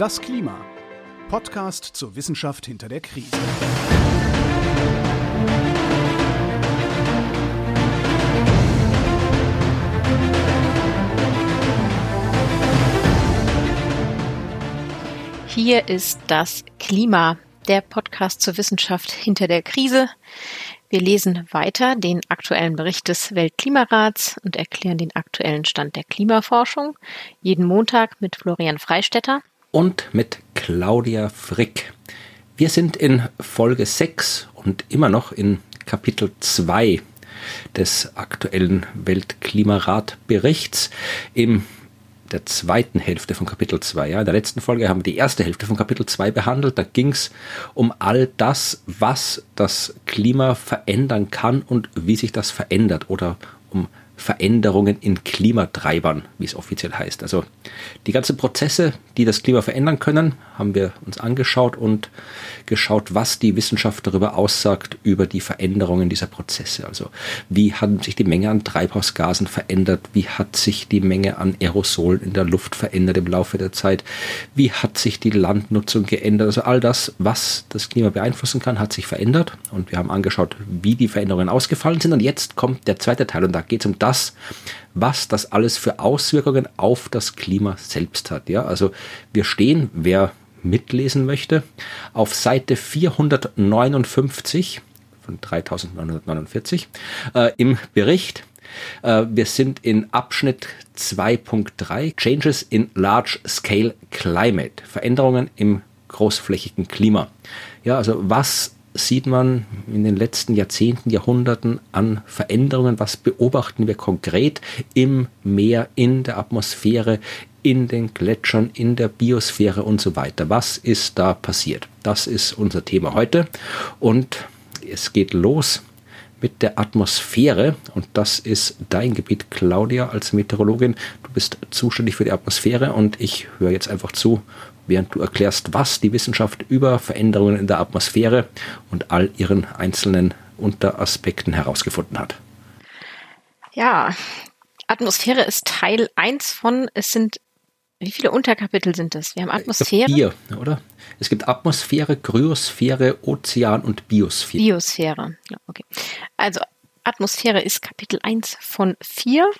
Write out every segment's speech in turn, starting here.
Das Klima. Podcast zur Wissenschaft hinter der Krise. Hier ist das Klima, der Podcast zur Wissenschaft hinter der Krise. Wir lesen weiter den aktuellen Bericht des Weltklimarats und erklären den aktuellen Stand der Klimaforschung. Jeden Montag mit Florian Freistetter. Und mit Claudia Frick. Wir sind in Folge 6 und immer noch in Kapitel 2 des aktuellen Weltklimarat-Berichts. Im der zweiten Hälfte von Kapitel 2. Ja. In der letzten Folge haben wir die erste Hälfte von Kapitel 2 behandelt. Da ging es um all das, was das Klima verändern kann und wie sich das verändert oder um Veränderungen in Klimatreibern, wie es offiziell heißt. Also die ganzen Prozesse, die das Klima verändern können, haben wir uns angeschaut und geschaut, was die Wissenschaft darüber aussagt, über die Veränderungen dieser Prozesse. Also wie hat sich die Menge an Treibhausgasen verändert, wie hat sich die Menge an Aerosolen in der Luft verändert im Laufe der Zeit, wie hat sich die Landnutzung geändert. Also all das, was das Klima beeinflussen kann, hat sich verändert und wir haben angeschaut, wie die Veränderungen ausgefallen sind. Und jetzt kommt der zweite Teil und da geht es um das, was das alles für Auswirkungen auf das Klima selbst hat. Ja, also wir stehen, wer mitlesen möchte, auf Seite 459 von 3949 äh, im Bericht. Äh, wir sind in Abschnitt 2.3 Changes in Large Scale Climate, Veränderungen im großflächigen Klima. Ja, also was sieht man in den letzten Jahrzehnten, Jahrhunderten an Veränderungen? Was beobachten wir konkret im Meer, in der Atmosphäre, in den Gletschern, in der Biosphäre und so weiter. Was ist da passiert? Das ist unser Thema heute und es geht los mit der Atmosphäre und das ist dein Gebiet, Claudia, als Meteorologin. Du bist zuständig für die Atmosphäre und ich höre jetzt einfach zu, während du erklärst, was die Wissenschaft über Veränderungen in der Atmosphäre und all ihren einzelnen Unteraspekten herausgefunden hat. Ja, Atmosphäre ist Teil 1 von, es sind wie viele Unterkapitel sind das? Wir haben Atmosphäre. Vier, oder? Es gibt Atmosphäre, Kryosphäre, Ozean und Biosphäre. Biosphäre, ja, okay. Also Atmosphäre ist Kapitel 1 von 4.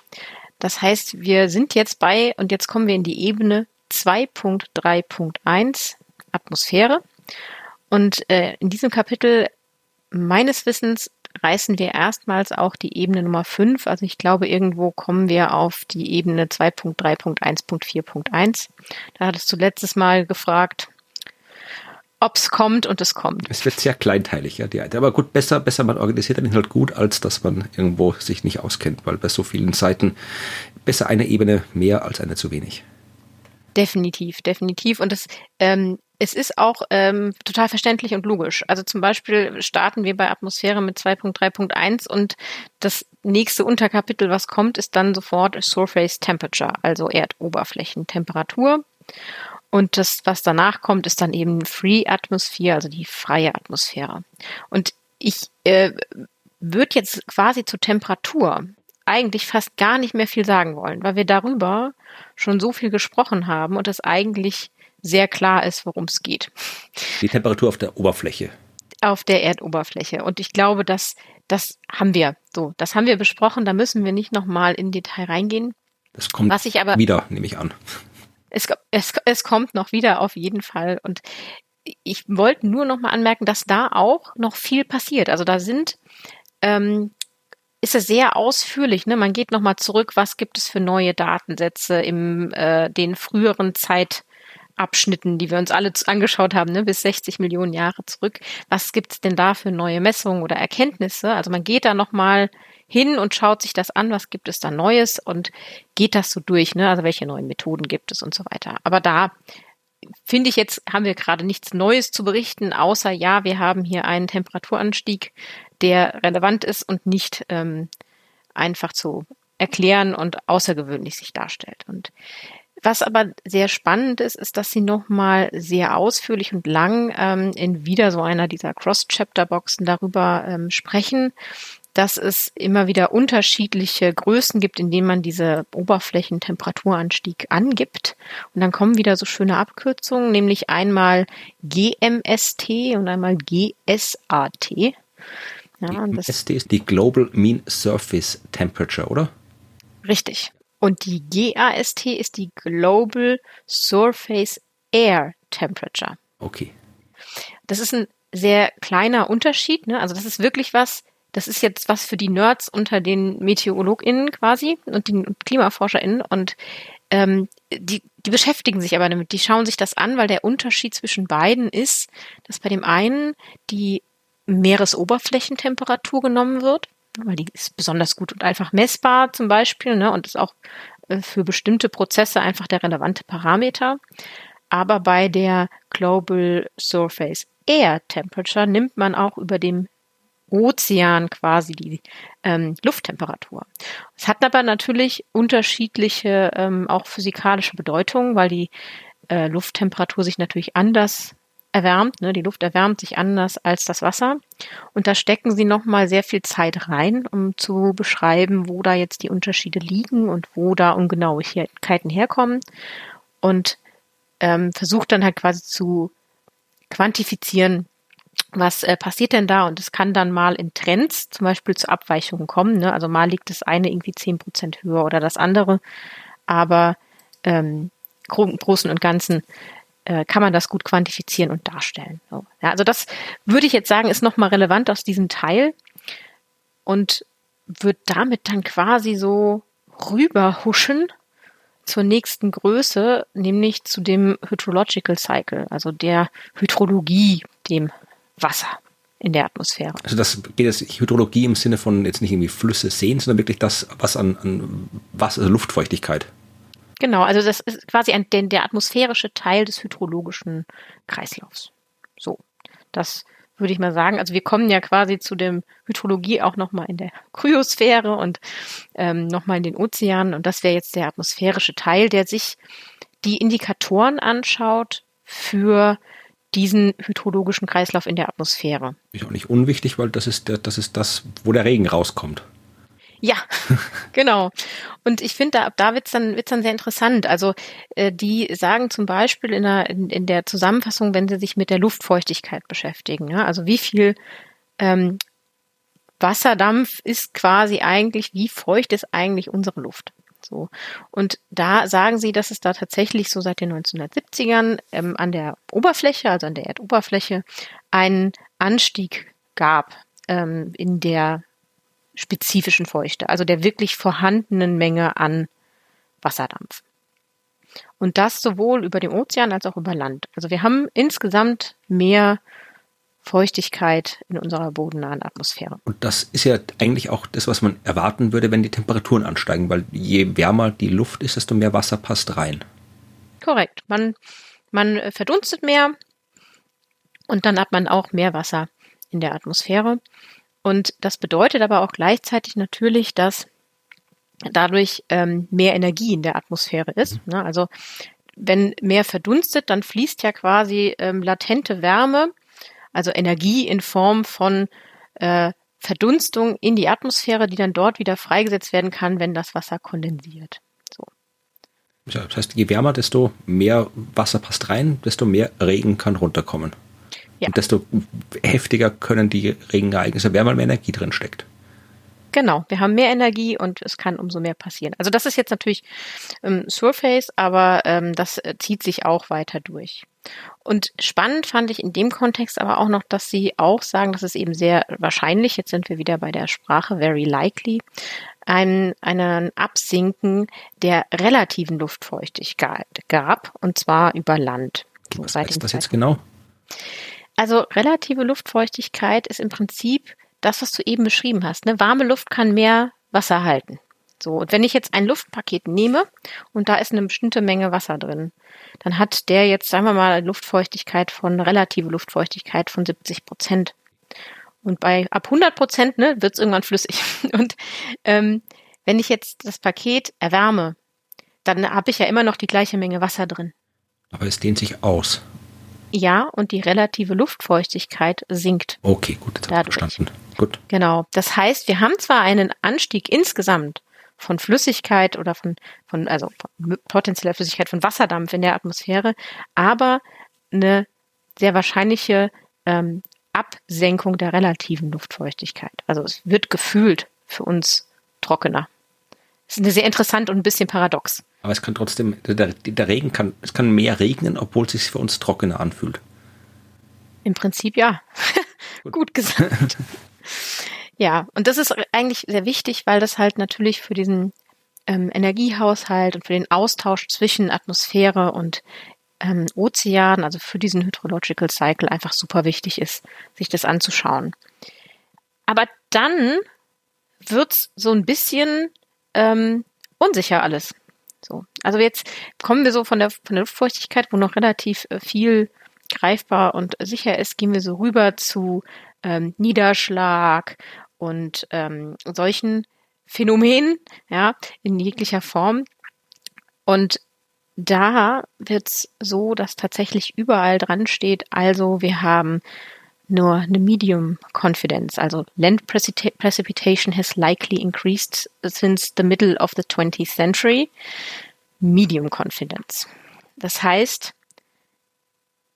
Das heißt, wir sind jetzt bei, und jetzt kommen wir in die Ebene 2.3.1 Atmosphäre. Und äh, in diesem Kapitel meines Wissens reißen wir erstmals auch die Ebene Nummer 5. Also ich glaube, irgendwo kommen wir auf die Ebene 2.3.1.4.1. Da hattest du letztes Mal gefragt, ob es kommt und es kommt. Es wird sehr kleinteilig, ja, die. Aber gut, besser, besser man organisiert den Inhalt gut, als dass man irgendwo sich nicht auskennt, weil bei so vielen Seiten besser eine Ebene mehr als eine zu wenig. Definitiv, definitiv. Und das ähm, es ist auch ähm, total verständlich und logisch. Also zum Beispiel starten wir bei Atmosphäre mit 2.3.1 und das nächste Unterkapitel, was kommt, ist dann sofort Surface Temperature, also Erdoberflächentemperatur. Und das, was danach kommt, ist dann eben Free Atmosphere, also die freie Atmosphäre. Und ich äh, würde jetzt quasi zur Temperatur eigentlich fast gar nicht mehr viel sagen wollen, weil wir darüber schon so viel gesprochen haben und es eigentlich sehr klar ist, worum es geht. Die Temperatur auf der Oberfläche. Auf der Erdoberfläche. Und ich glaube, dass das haben wir so. Das haben wir besprochen. Da müssen wir nicht nochmal in Detail reingehen. Das kommt Was ich aber, wieder, nehme ich an. Es, es, es kommt noch wieder auf jeden Fall. Und ich wollte nur nochmal anmerken, dass da auch noch viel passiert. Also da sind ähm, ist es sehr ausführlich. Ne? Man geht nochmal zurück, was gibt es für neue Datensätze im äh, den früheren Zeit, Abschnitten, die wir uns alle angeschaut haben, ne, bis 60 Millionen Jahre zurück. Was gibt es denn da für neue Messungen oder Erkenntnisse? Also man geht da nochmal hin und schaut sich das an, was gibt es da Neues und geht das so durch, ne? Also welche neuen Methoden gibt es und so weiter. Aber da finde ich jetzt, haben wir gerade nichts Neues zu berichten, außer ja, wir haben hier einen Temperaturanstieg, der relevant ist und nicht ähm, einfach zu erklären und außergewöhnlich sich darstellt. Und was aber sehr spannend ist, ist, dass sie nochmal sehr ausführlich und lang ähm, in wieder so einer dieser Cross-Chapter-Boxen darüber ähm, sprechen, dass es immer wieder unterschiedliche Größen gibt, in denen man diese Oberflächentemperaturanstieg angibt. Und dann kommen wieder so schöne Abkürzungen, nämlich einmal GMST und einmal GSAT. Ja, die ST ist die Global Mean Surface Temperature, oder? Richtig. Und die GAST ist die Global Surface Air Temperature. Okay. Das ist ein sehr kleiner Unterschied. Ne? Also das ist wirklich was, das ist jetzt was für die Nerds unter den MeteorologInnen quasi und den KlimaforscherInnen und ähm, die, die beschäftigen sich aber damit, die schauen sich das an, weil der Unterschied zwischen beiden ist, dass bei dem einen die Meeresoberflächentemperatur genommen wird, weil die ist besonders gut und einfach messbar zum Beispiel ne, und ist auch äh, für bestimmte Prozesse einfach der relevante Parameter. Aber bei der Global Surface Air Temperature nimmt man auch über dem Ozean quasi die ähm, Lufttemperatur. Es hat aber natürlich unterschiedliche ähm, auch physikalische Bedeutungen, weil die äh, Lufttemperatur sich natürlich anders erwärmt. Ne? Die Luft erwärmt sich anders als das Wasser. Und da stecken sie nochmal sehr viel Zeit rein, um zu beschreiben, wo da jetzt die Unterschiede liegen und wo da Ungenauigkeiten herkommen. Und ähm, versucht dann halt quasi zu quantifizieren, was äh, passiert denn da? Und es kann dann mal in Trends zum Beispiel zu Abweichungen kommen. Ne? Also mal liegt das eine irgendwie zehn Prozent höher oder das andere. Aber ähm, Großen und Ganzen äh, kann man das gut quantifizieren und darstellen. So. Ja, also das würde ich jetzt sagen, ist nochmal relevant aus diesem Teil und wird damit dann quasi so rüberhuschen zur nächsten Größe, nämlich zu dem Hydrological Cycle, also der Hydrologie, dem Wasser in der Atmosphäre. Also das geht jetzt Hydrologie im Sinne von jetzt nicht irgendwie Flüsse, Seen, sondern wirklich das, was an, an Wasser, also Luftfeuchtigkeit. Genau, also das ist quasi ein, der, der atmosphärische Teil des hydrologischen Kreislaufs. So, das würde ich mal sagen. Also wir kommen ja quasi zu dem Hydrologie auch nochmal in der Kryosphäre und ähm, nochmal in den Ozeanen. Und das wäre jetzt der atmosphärische Teil, der sich die Indikatoren anschaut für diesen hydrologischen Kreislauf in der Atmosphäre. Ist auch nicht unwichtig, weil das ist, das ist das, wo der Regen rauskommt. Ja, genau. Und ich finde, da, da wird's dann, wird's dann sehr interessant. Also äh, die sagen zum Beispiel in der, in, in der Zusammenfassung, wenn sie sich mit der Luftfeuchtigkeit beschäftigen, ja, also wie viel ähm, Wasserdampf ist quasi eigentlich, wie feucht ist eigentlich unsere Luft? So. Und da sagen sie, dass es da tatsächlich so seit den 1970ern ähm, an der Oberfläche, also an der Erdoberfläche, einen Anstieg gab ähm, in der spezifischen Feuchte, also der wirklich vorhandenen Menge an Wasserdampf. Und das sowohl über dem Ozean als auch über Land. Also wir haben insgesamt mehr Feuchtigkeit in unserer bodennahen Atmosphäre. Und das ist ja eigentlich auch das, was man erwarten würde, wenn die Temperaturen ansteigen, weil je wärmer die Luft ist, desto mehr Wasser passt rein. Korrekt. Man, man verdunstet mehr und dann hat man auch mehr Wasser in der Atmosphäre. Und das bedeutet aber auch gleichzeitig natürlich, dass dadurch ähm, mehr Energie in der Atmosphäre ist. Ne? Also wenn mehr verdunstet, dann fließt ja quasi ähm, latente Wärme, also Energie in Form von äh, Verdunstung in die Atmosphäre, die dann dort wieder freigesetzt werden kann, wenn das Wasser kondensiert. So. Das heißt, je wärmer, desto mehr Wasser passt rein, desto mehr Regen kann runterkommen. Ja. Und desto heftiger können die Regenereignisse werden, weil mehr Energie drin steckt. Genau, wir haben mehr Energie und es kann umso mehr passieren. Also das ist jetzt natürlich ähm, Surface, aber ähm, das äh, zieht sich auch weiter durch. Und spannend fand ich in dem Kontext aber auch noch, dass sie auch sagen, dass es eben sehr wahrscheinlich, jetzt sind wir wieder bei der Sprache, very likely, ein, einen Absinken der relativen Luftfeuchtigkeit gab, und zwar über Land. Was heißt das jetzt genau? Also relative Luftfeuchtigkeit ist im Prinzip das, was du eben beschrieben hast. Ne? Warme Luft kann mehr Wasser halten. So, und wenn ich jetzt ein Luftpaket nehme und da ist eine bestimmte Menge Wasser drin, dann hat der jetzt, sagen wir mal, Luftfeuchtigkeit von relative Luftfeuchtigkeit von 70 Prozent. Und bei ab 100 Prozent ne, wird es irgendwann flüssig. Und ähm, wenn ich jetzt das Paket erwärme, dann habe ich ja immer noch die gleiche Menge Wasser drin. Aber es dehnt sich aus. Ja, und die relative Luftfeuchtigkeit sinkt. Okay, gut, jetzt dadurch. verstanden. Gut. Genau. Das heißt, wir haben zwar einen Anstieg insgesamt von Flüssigkeit oder von, von also von potenzieller Flüssigkeit von Wasserdampf in der Atmosphäre, aber eine sehr wahrscheinliche ähm, Absenkung der relativen Luftfeuchtigkeit. Also es wird gefühlt für uns trockener. Das ist sehr interessant und ein bisschen paradox. Aber es kann trotzdem, der, der Regen kann, es kann mehr regnen, obwohl es sich für uns trockener anfühlt. Im Prinzip ja. Gut, Gut gesagt. ja, und das ist eigentlich sehr wichtig, weil das halt natürlich für diesen ähm, Energiehaushalt und für den Austausch zwischen Atmosphäre und ähm, Ozean, also für diesen Hydrological Cycle einfach super wichtig ist, sich das anzuschauen. Aber dann wird's so ein bisschen ähm, unsicher alles. So. Also jetzt kommen wir so von der, von der Luftfeuchtigkeit, wo noch relativ äh, viel greifbar und sicher ist, gehen wir so rüber zu ähm, Niederschlag und ähm, solchen Phänomenen, ja, in jeglicher Form. Und da wird's so, dass tatsächlich überall dran steht, also wir haben nur eine Medium Confidence, also Land Precipitation has likely increased since the middle of the 20th century. Medium Confidence. Das heißt,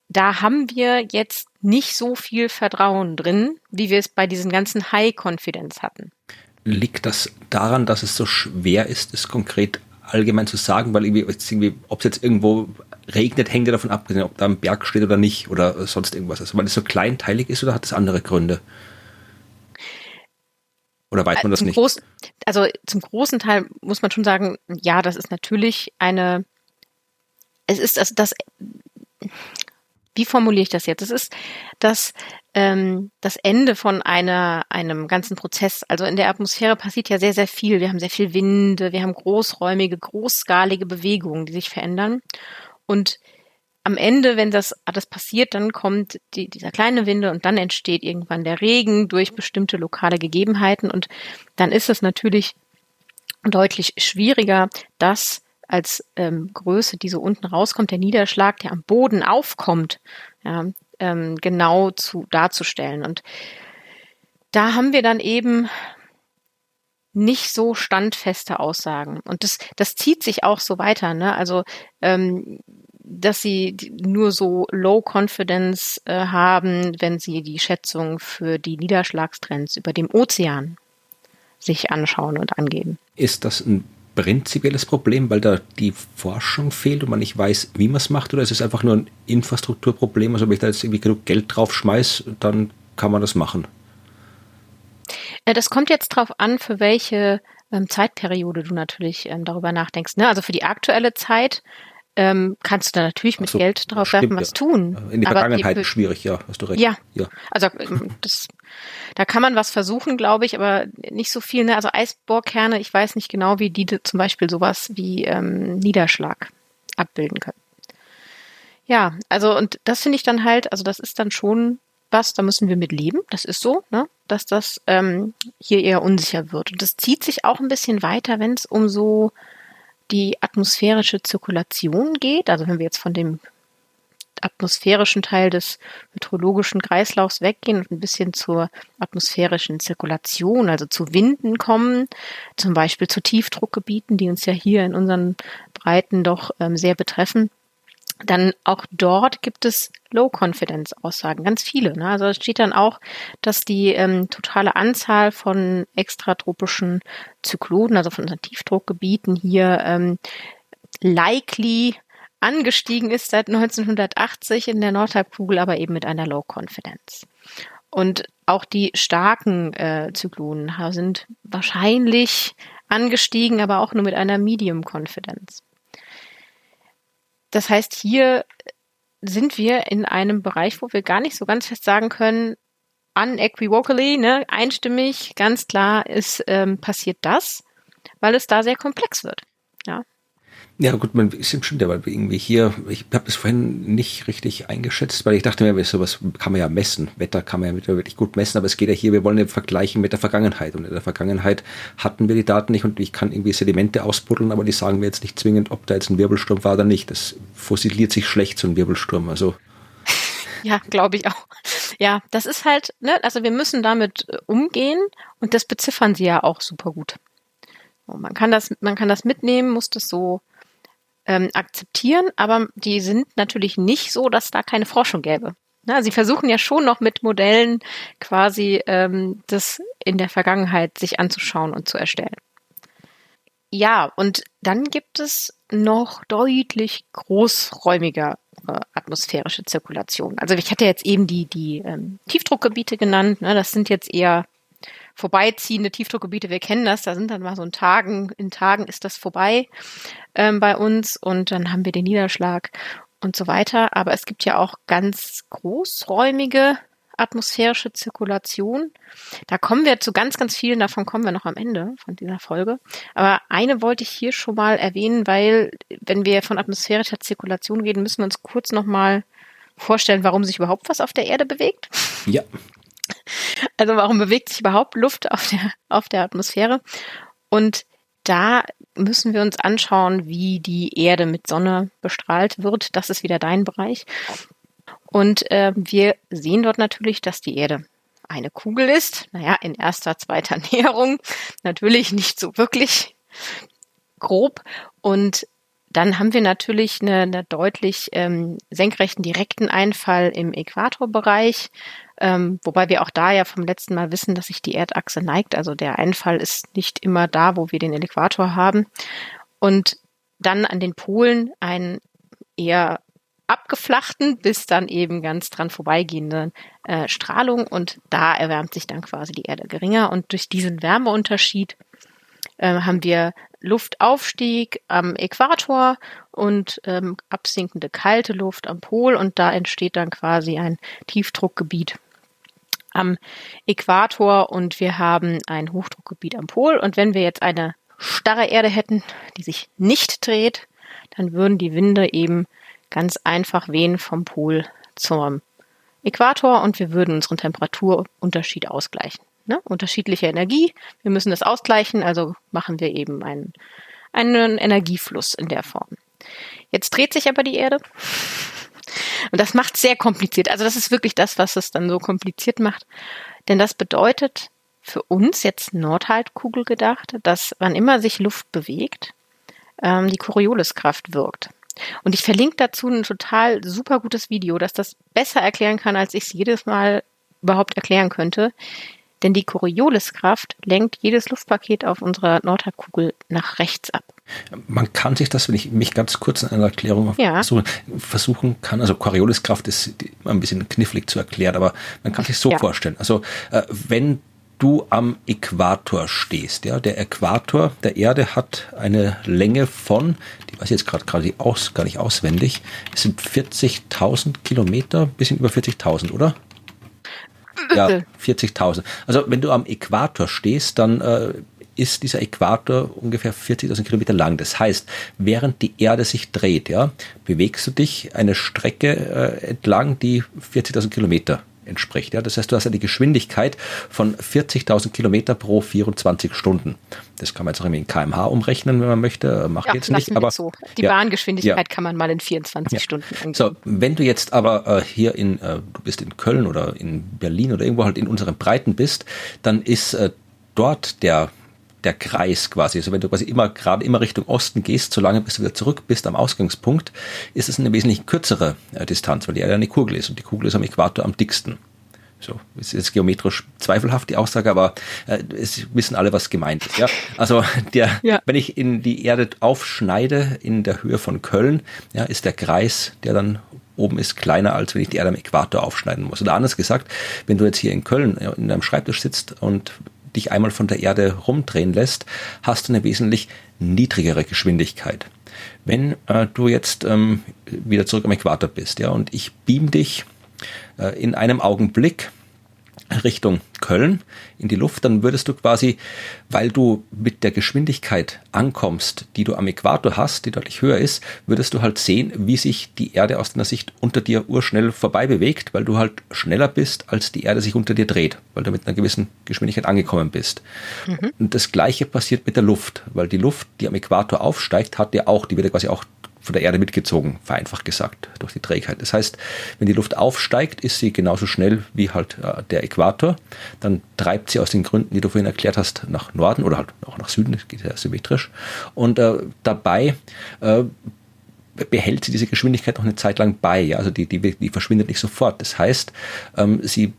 da haben wir jetzt nicht so viel Vertrauen drin, wie wir es bei diesen ganzen High Confidence hatten. Liegt das daran, dass es so schwer ist, es konkret allgemein zu sagen, weil irgendwie ob es jetzt irgendwo regnet, hängt ja davon ab, ob da ein Berg steht oder nicht oder sonst irgendwas. Also weil es so kleinteilig ist oder hat es andere Gründe? Oder weiß man das zum nicht? Groß, also zum großen Teil muss man schon sagen, ja, das ist natürlich eine, es ist also das, wie formuliere ich das jetzt? Es ist das, ähm, das Ende von einer, einem ganzen Prozess. Also in der Atmosphäre passiert ja sehr, sehr viel. Wir haben sehr viel Winde, wir haben großräumige, großskalige Bewegungen, die sich verändern. Und am Ende, wenn das alles passiert, dann kommt die, dieser kleine Winde und dann entsteht irgendwann der Regen durch bestimmte lokale Gegebenheiten und dann ist es natürlich deutlich schwieriger, das als ähm, Größe, die so unten rauskommt, der Niederschlag, der am Boden aufkommt, ja, ähm, genau zu darzustellen. Und da haben wir dann eben nicht so standfeste Aussagen. Und das, das zieht sich auch so weiter. Ne? Also, ähm, dass sie nur so Low Confidence äh, haben, wenn sie die Schätzung für die Niederschlagstrends über dem Ozean sich anschauen und angeben. Ist das ein prinzipielles Problem, weil da die Forschung fehlt und man nicht weiß, wie man es macht, oder ist es einfach nur ein Infrastrukturproblem? Also wenn ich da jetzt irgendwie genug Geld drauf schmeiße, dann kann man das machen. Äh, das kommt jetzt drauf an, für welche ähm, Zeitperiode du natürlich ähm, darüber nachdenkst. Ne? Also für die aktuelle Zeit ähm, kannst du da natürlich mit so, Geld drauf stimmt, werfen, was ja. tun. In der Vergangenheit ist schwierig, ja, hast du recht. Ja, ja. also das, da kann man was versuchen, glaube ich, aber nicht so viel. Ne? Also Eisbohrkerne, ich weiß nicht genau, wie die zum Beispiel sowas wie ähm, Niederschlag abbilden können. Ja, also und das finde ich dann halt, also das ist dann schon was, da müssen wir mit leben, das ist so, ne? dass das ähm, hier eher unsicher wird. Und das zieht sich auch ein bisschen weiter, wenn es um so die atmosphärische Zirkulation geht. Also wenn wir jetzt von dem atmosphärischen Teil des hydrologischen Kreislaufs weggehen und ein bisschen zur atmosphärischen Zirkulation, also zu Winden kommen, zum Beispiel zu Tiefdruckgebieten, die uns ja hier in unseren Breiten doch ähm, sehr betreffen, dann auch dort gibt es Low-Confidence-Aussagen, ganz viele. Ne? Also es steht dann auch, dass die ähm, totale Anzahl von extratropischen Zyklonen, also von unseren Tiefdruckgebieten hier ähm, likely angestiegen ist seit 1980 in der Nordhalbkugel, aber eben mit einer Low-Confidence. Und auch die starken äh, Zyklonen sind wahrscheinlich angestiegen, aber auch nur mit einer Medium Confidence. Das heißt, hier sind wir in einem Bereich, wo wir gar nicht so ganz fest sagen können, unequivocally, ne, einstimmig, ganz klar ist ähm, passiert das, weil es da sehr komplex wird. Ja. Gut, man ist stimmt weil irgendwie hier, ich habe das vorhin nicht richtig eingeschätzt, weil ich dachte mir, sowas kann man ja messen, Wetter kann man ja wirklich gut messen, aber es geht ja hier, wir wollen ja vergleichen mit der Vergangenheit und in der Vergangenheit hatten wir die Daten nicht und ich kann irgendwie Sedimente ausbuddeln, aber die sagen mir jetzt nicht zwingend, ob da jetzt ein Wirbelsturm war oder nicht. Das fossiliert sich schlecht, so ein Wirbelsturm, also Ja, glaube ich auch. Ja, das ist halt, ne, also wir müssen damit äh, umgehen und das beziffern sie ja auch super gut. man kann das, man kann das mitnehmen, muss das so ähm, akzeptieren, aber die sind natürlich nicht so, dass da keine Forschung gäbe. Na, sie versuchen ja schon noch mit Modellen quasi ähm, das in der Vergangenheit sich anzuschauen und zu erstellen. Ja, und dann gibt es noch deutlich großräumiger äh, atmosphärische Zirkulation. Also ich hatte jetzt eben die, die ähm, Tiefdruckgebiete genannt. Ne? Das sind jetzt eher vorbeiziehende Tiefdruckgebiete. Wir kennen das, da sind dann mal so in Tagen, in Tagen ist das vorbei ähm, bei uns und dann haben wir den Niederschlag und so weiter. Aber es gibt ja auch ganz großräumige atmosphärische Zirkulation. Da kommen wir zu ganz, ganz vielen, davon kommen wir noch am Ende von dieser Folge. Aber eine wollte ich hier schon mal erwähnen, weil wenn wir von atmosphärischer Zirkulation reden, müssen wir uns kurz nochmal vorstellen, warum sich überhaupt was auf der Erde bewegt. Ja. Also warum bewegt sich überhaupt Luft auf der, auf der Atmosphäre? Und da müssen wir uns anschauen, wie die Erde mit Sonne bestrahlt wird. Das ist wieder dein Bereich. Und äh, wir sehen dort natürlich, dass die Erde eine Kugel ist. Naja, in erster, zweiter Näherung. Natürlich nicht so wirklich grob. Und dann haben wir natürlich eine, eine deutlich ähm, senkrechten direkten Einfall im Äquatorbereich, ähm, wobei wir auch da ja vom letzten Mal wissen, dass sich die Erdachse neigt. Also der Einfall ist nicht immer da, wo wir den Äquator haben. Und dann an den Polen einen eher abgeflachten bis dann eben ganz dran vorbeigehende äh, Strahlung und da erwärmt sich dann quasi die Erde geringer und durch diesen Wärmeunterschied äh, haben wir Luftaufstieg am Äquator und ähm, absinkende kalte Luft am Pol und da entsteht dann quasi ein Tiefdruckgebiet am Äquator und wir haben ein Hochdruckgebiet am Pol und wenn wir jetzt eine starre Erde hätten, die sich nicht dreht, dann würden die Winde eben ganz einfach wehen vom Pol zum Äquator und wir würden unseren Temperaturunterschied ausgleichen. Ne? Unterschiedliche Energie, wir müssen das ausgleichen, also machen wir eben einen, einen Energiefluss in der Form. Jetzt dreht sich aber die Erde und das macht sehr kompliziert. Also das ist wirklich das, was es dann so kompliziert macht. Denn das bedeutet für uns jetzt Nordhalbkugel gedacht, dass wann immer sich Luft bewegt, ähm, die Corioliskraft wirkt. Und ich verlinke dazu ein total super gutes Video, das das besser erklären kann, als ich es jedes Mal überhaupt erklären könnte. Denn die Corioliskraft lenkt jedes Luftpaket auf unserer Nordhalbkugel nach rechts ab. Man kann sich das, wenn ich mich ganz kurz in einer Erklärung ja. versuchen kann, also Corioliskraft ist ein bisschen knifflig zu erklären, aber man kann sich so ja. vorstellen. Also äh, wenn du am Äquator stehst. Ja, der Äquator der Erde hat eine Länge von, die weiß ich jetzt gerade gerade aus, gar nicht auswendig, es sind 40.000 Kilometer, bisschen über 40.000, oder? Ja, 40.000. Also wenn du am Äquator stehst, dann äh, ist dieser Äquator ungefähr 40.000 Kilometer lang. Das heißt, während die Erde sich dreht, ja, bewegst du dich eine Strecke äh, entlang, die 40.000 Kilometer entspricht. Ja, das heißt, du hast eine Geschwindigkeit von 40.000 Kilometer pro 24 Stunden. Das kann man jetzt auch in kmh umrechnen, wenn man möchte. Macht ja, jetzt nicht. Aber so. Die ja, Bahngeschwindigkeit ja. kann man mal in 24 Stunden angeben. So, wenn du jetzt aber äh, hier in, äh, du bist in Köln oder in Berlin oder irgendwo halt in unseren Breiten bist, dann ist äh, dort der der Kreis quasi. Also wenn du quasi immer gerade immer Richtung Osten gehst, solange bis du wieder zurück bist am Ausgangspunkt, ist es eine wesentlich kürzere äh, Distanz, weil die Erde eine Kugel ist und die Kugel ist am Äquator am dicksten. So, ist jetzt geometrisch zweifelhaft die Aussage, aber äh, es wissen alle, was gemeint ist. Ja? Also der, ja. wenn ich in die Erde aufschneide in der Höhe von Köln, ja, ist der Kreis, der dann oben ist, kleiner, als wenn ich die Erde am Äquator aufschneiden muss. Oder anders gesagt, wenn du jetzt hier in Köln äh, in deinem Schreibtisch sitzt und dich einmal von der Erde rumdrehen lässt, hast du eine wesentlich niedrigere Geschwindigkeit. Wenn äh, du jetzt ähm, wieder zurück am Äquator bist, ja, und ich beam dich äh, in einem Augenblick Richtung Köln in die Luft, dann würdest du quasi, weil du mit der Geschwindigkeit ankommst, die du am Äquator hast, die deutlich höher ist, würdest du halt sehen, wie sich die Erde aus deiner Sicht unter dir urschnell vorbei bewegt, weil du halt schneller bist, als die Erde sich unter dir dreht, weil du mit einer gewissen Geschwindigkeit angekommen bist. Mhm. Und das gleiche passiert mit der Luft, weil die Luft, die am Äquator aufsteigt, hat ja auch, die wird ja quasi auch von der Erde mitgezogen, vereinfacht gesagt, durch die Trägheit. Das heißt, wenn die Luft aufsteigt, ist sie genauso schnell wie halt äh, der Äquator. Dann treibt sie aus den Gründen, die du vorhin erklärt hast, nach Norden oder halt auch nach Süden, das geht ja symmetrisch. Und äh, dabei äh, behält sie diese Geschwindigkeit noch eine Zeit lang bei. Ja? Also die, die, die verschwindet nicht sofort. Das heißt, ähm, sie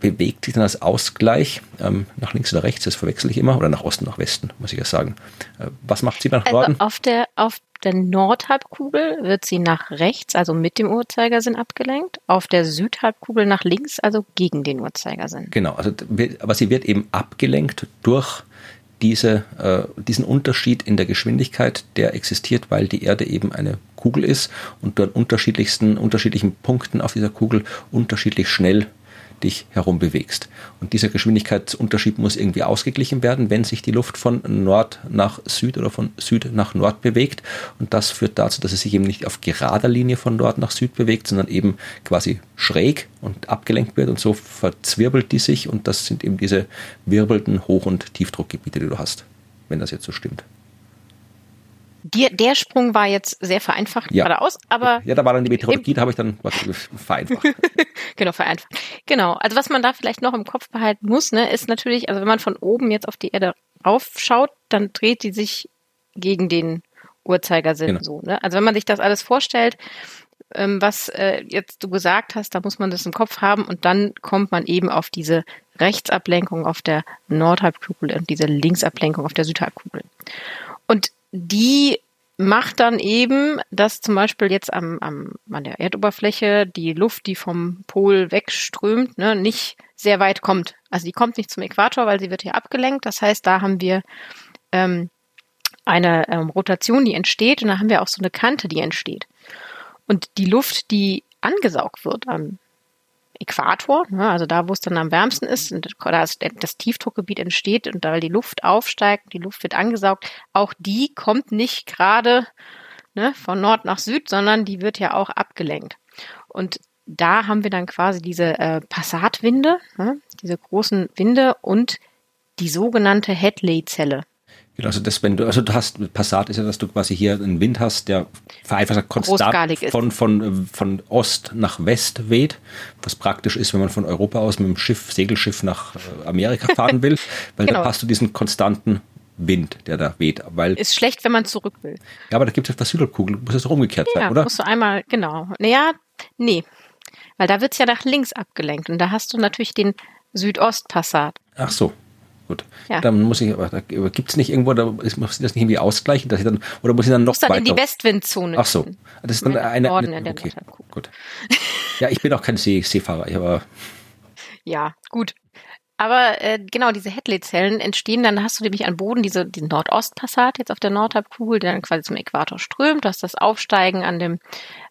bewegt sich dann als Ausgleich ähm, nach links oder rechts, das verwechsel ich immer, oder nach Osten, nach Westen, muss ich ja sagen. Äh, was macht sie nach also Norden? Auf der, auf der Nordhalbkugel wird sie nach rechts, also mit dem Uhrzeigersinn abgelenkt, auf der Südhalbkugel nach links, also gegen den Uhrzeigersinn. Genau, also, aber sie wird eben abgelenkt durch diese, äh, diesen Unterschied in der Geschwindigkeit, der existiert, weil die Erde eben eine Kugel ist und an unterschiedlichsten, unterschiedlichen Punkten auf dieser Kugel unterschiedlich schnell dich herum bewegst. Und dieser Geschwindigkeitsunterschied muss irgendwie ausgeglichen werden, wenn sich die Luft von Nord nach Süd oder von Süd nach Nord bewegt. Und das führt dazu, dass es sich eben nicht auf gerader Linie von Nord nach Süd bewegt, sondern eben quasi schräg und abgelenkt wird. Und so verzwirbelt die sich. Und das sind eben diese wirbelnden Hoch- und Tiefdruckgebiete, die du hast, wenn das jetzt so stimmt. Der, der Sprung war jetzt sehr vereinfacht Ja. geradeaus, aber Ja, da war dann die Meteorologie, da habe ich dann was vereinfacht. genau, vereinfacht. Genau. Also was man da vielleicht noch im Kopf behalten muss, ne, ist natürlich, also wenn man von oben jetzt auf die Erde raufschaut, dann dreht die sich gegen den Uhrzeigersinn Genau. so. Ne? Also wenn man sich das alles vorstellt, ähm, was äh, jetzt du gesagt hast, da muss man das im Kopf haben und dann kommt man eben auf diese Rechtsablenkung auf der Nordhalbkugel und diese Linksablenkung auf der Südhalbkugel. Und die macht dann eben, dass zum Beispiel jetzt am, am, an der Erdoberfläche die Luft, die vom Pol wegströmt, ne, nicht sehr weit kommt. Also die kommt nicht zum Äquator, weil sie wird hier abgelenkt. Das heißt, da haben wir ähm, eine ähm, Rotation, die entsteht und da haben wir auch so eine Kante, die entsteht. Und die Luft, die angesaugt wird am Äquator, ne, also da, wo es dann am wärmsten ist, und da das Tiefdruckgebiet entsteht und da die Luft aufsteigt, die Luft wird angesaugt, auch die kommt nicht gerade ne, von Nord nach Süd, sondern die wird ja auch abgelenkt. Und da haben wir dann quasi diese äh, Passatwinde, ne, diese großen Winde und die sogenannte Hadley-Zelle. Genau, also das, wenn du, also du hast, Passat ist ja, dass du quasi hier einen Wind hast, der vereinfacht konstant von, von, von Ost nach West weht, was praktisch ist, wenn man von Europa aus mit dem Schiff, Segelschiff nach äh, Amerika fahren will, weil Genau. da hast du diesen konstanten Wind, der da weht, weil, Ist schlecht, wenn man zurück will. ja, aber da gibt es der Südhalbkugel, muss es doch umgekehrt Ja, sein, oder? musst du einmal, genau. Naja, nee. Weil da wird's ja nach links abgelenkt und da hast du natürlich den Südostpassat. Ach so. Gut. Ja. Dann muss ich, aber da gibt es nicht irgendwo, da ist, muss ich das nicht irgendwie ausgleichen, dass ich dann, oder muss ich dann noch dann in die weiter? Westwindzone. Ach so. Das ist dann Ja, eine, Norden eine okay, gut. Ja, ich bin auch kein See, Seefahrer, ich aber Ja, gut. Aber äh, genau, diese Hadley-Zellen entstehen dann, hast du nämlich an Boden diese, diesen Nordostpassat jetzt auf der Nordhalbkugel, der dann quasi zum Äquator strömt. Du hast das Aufsteigen an dem,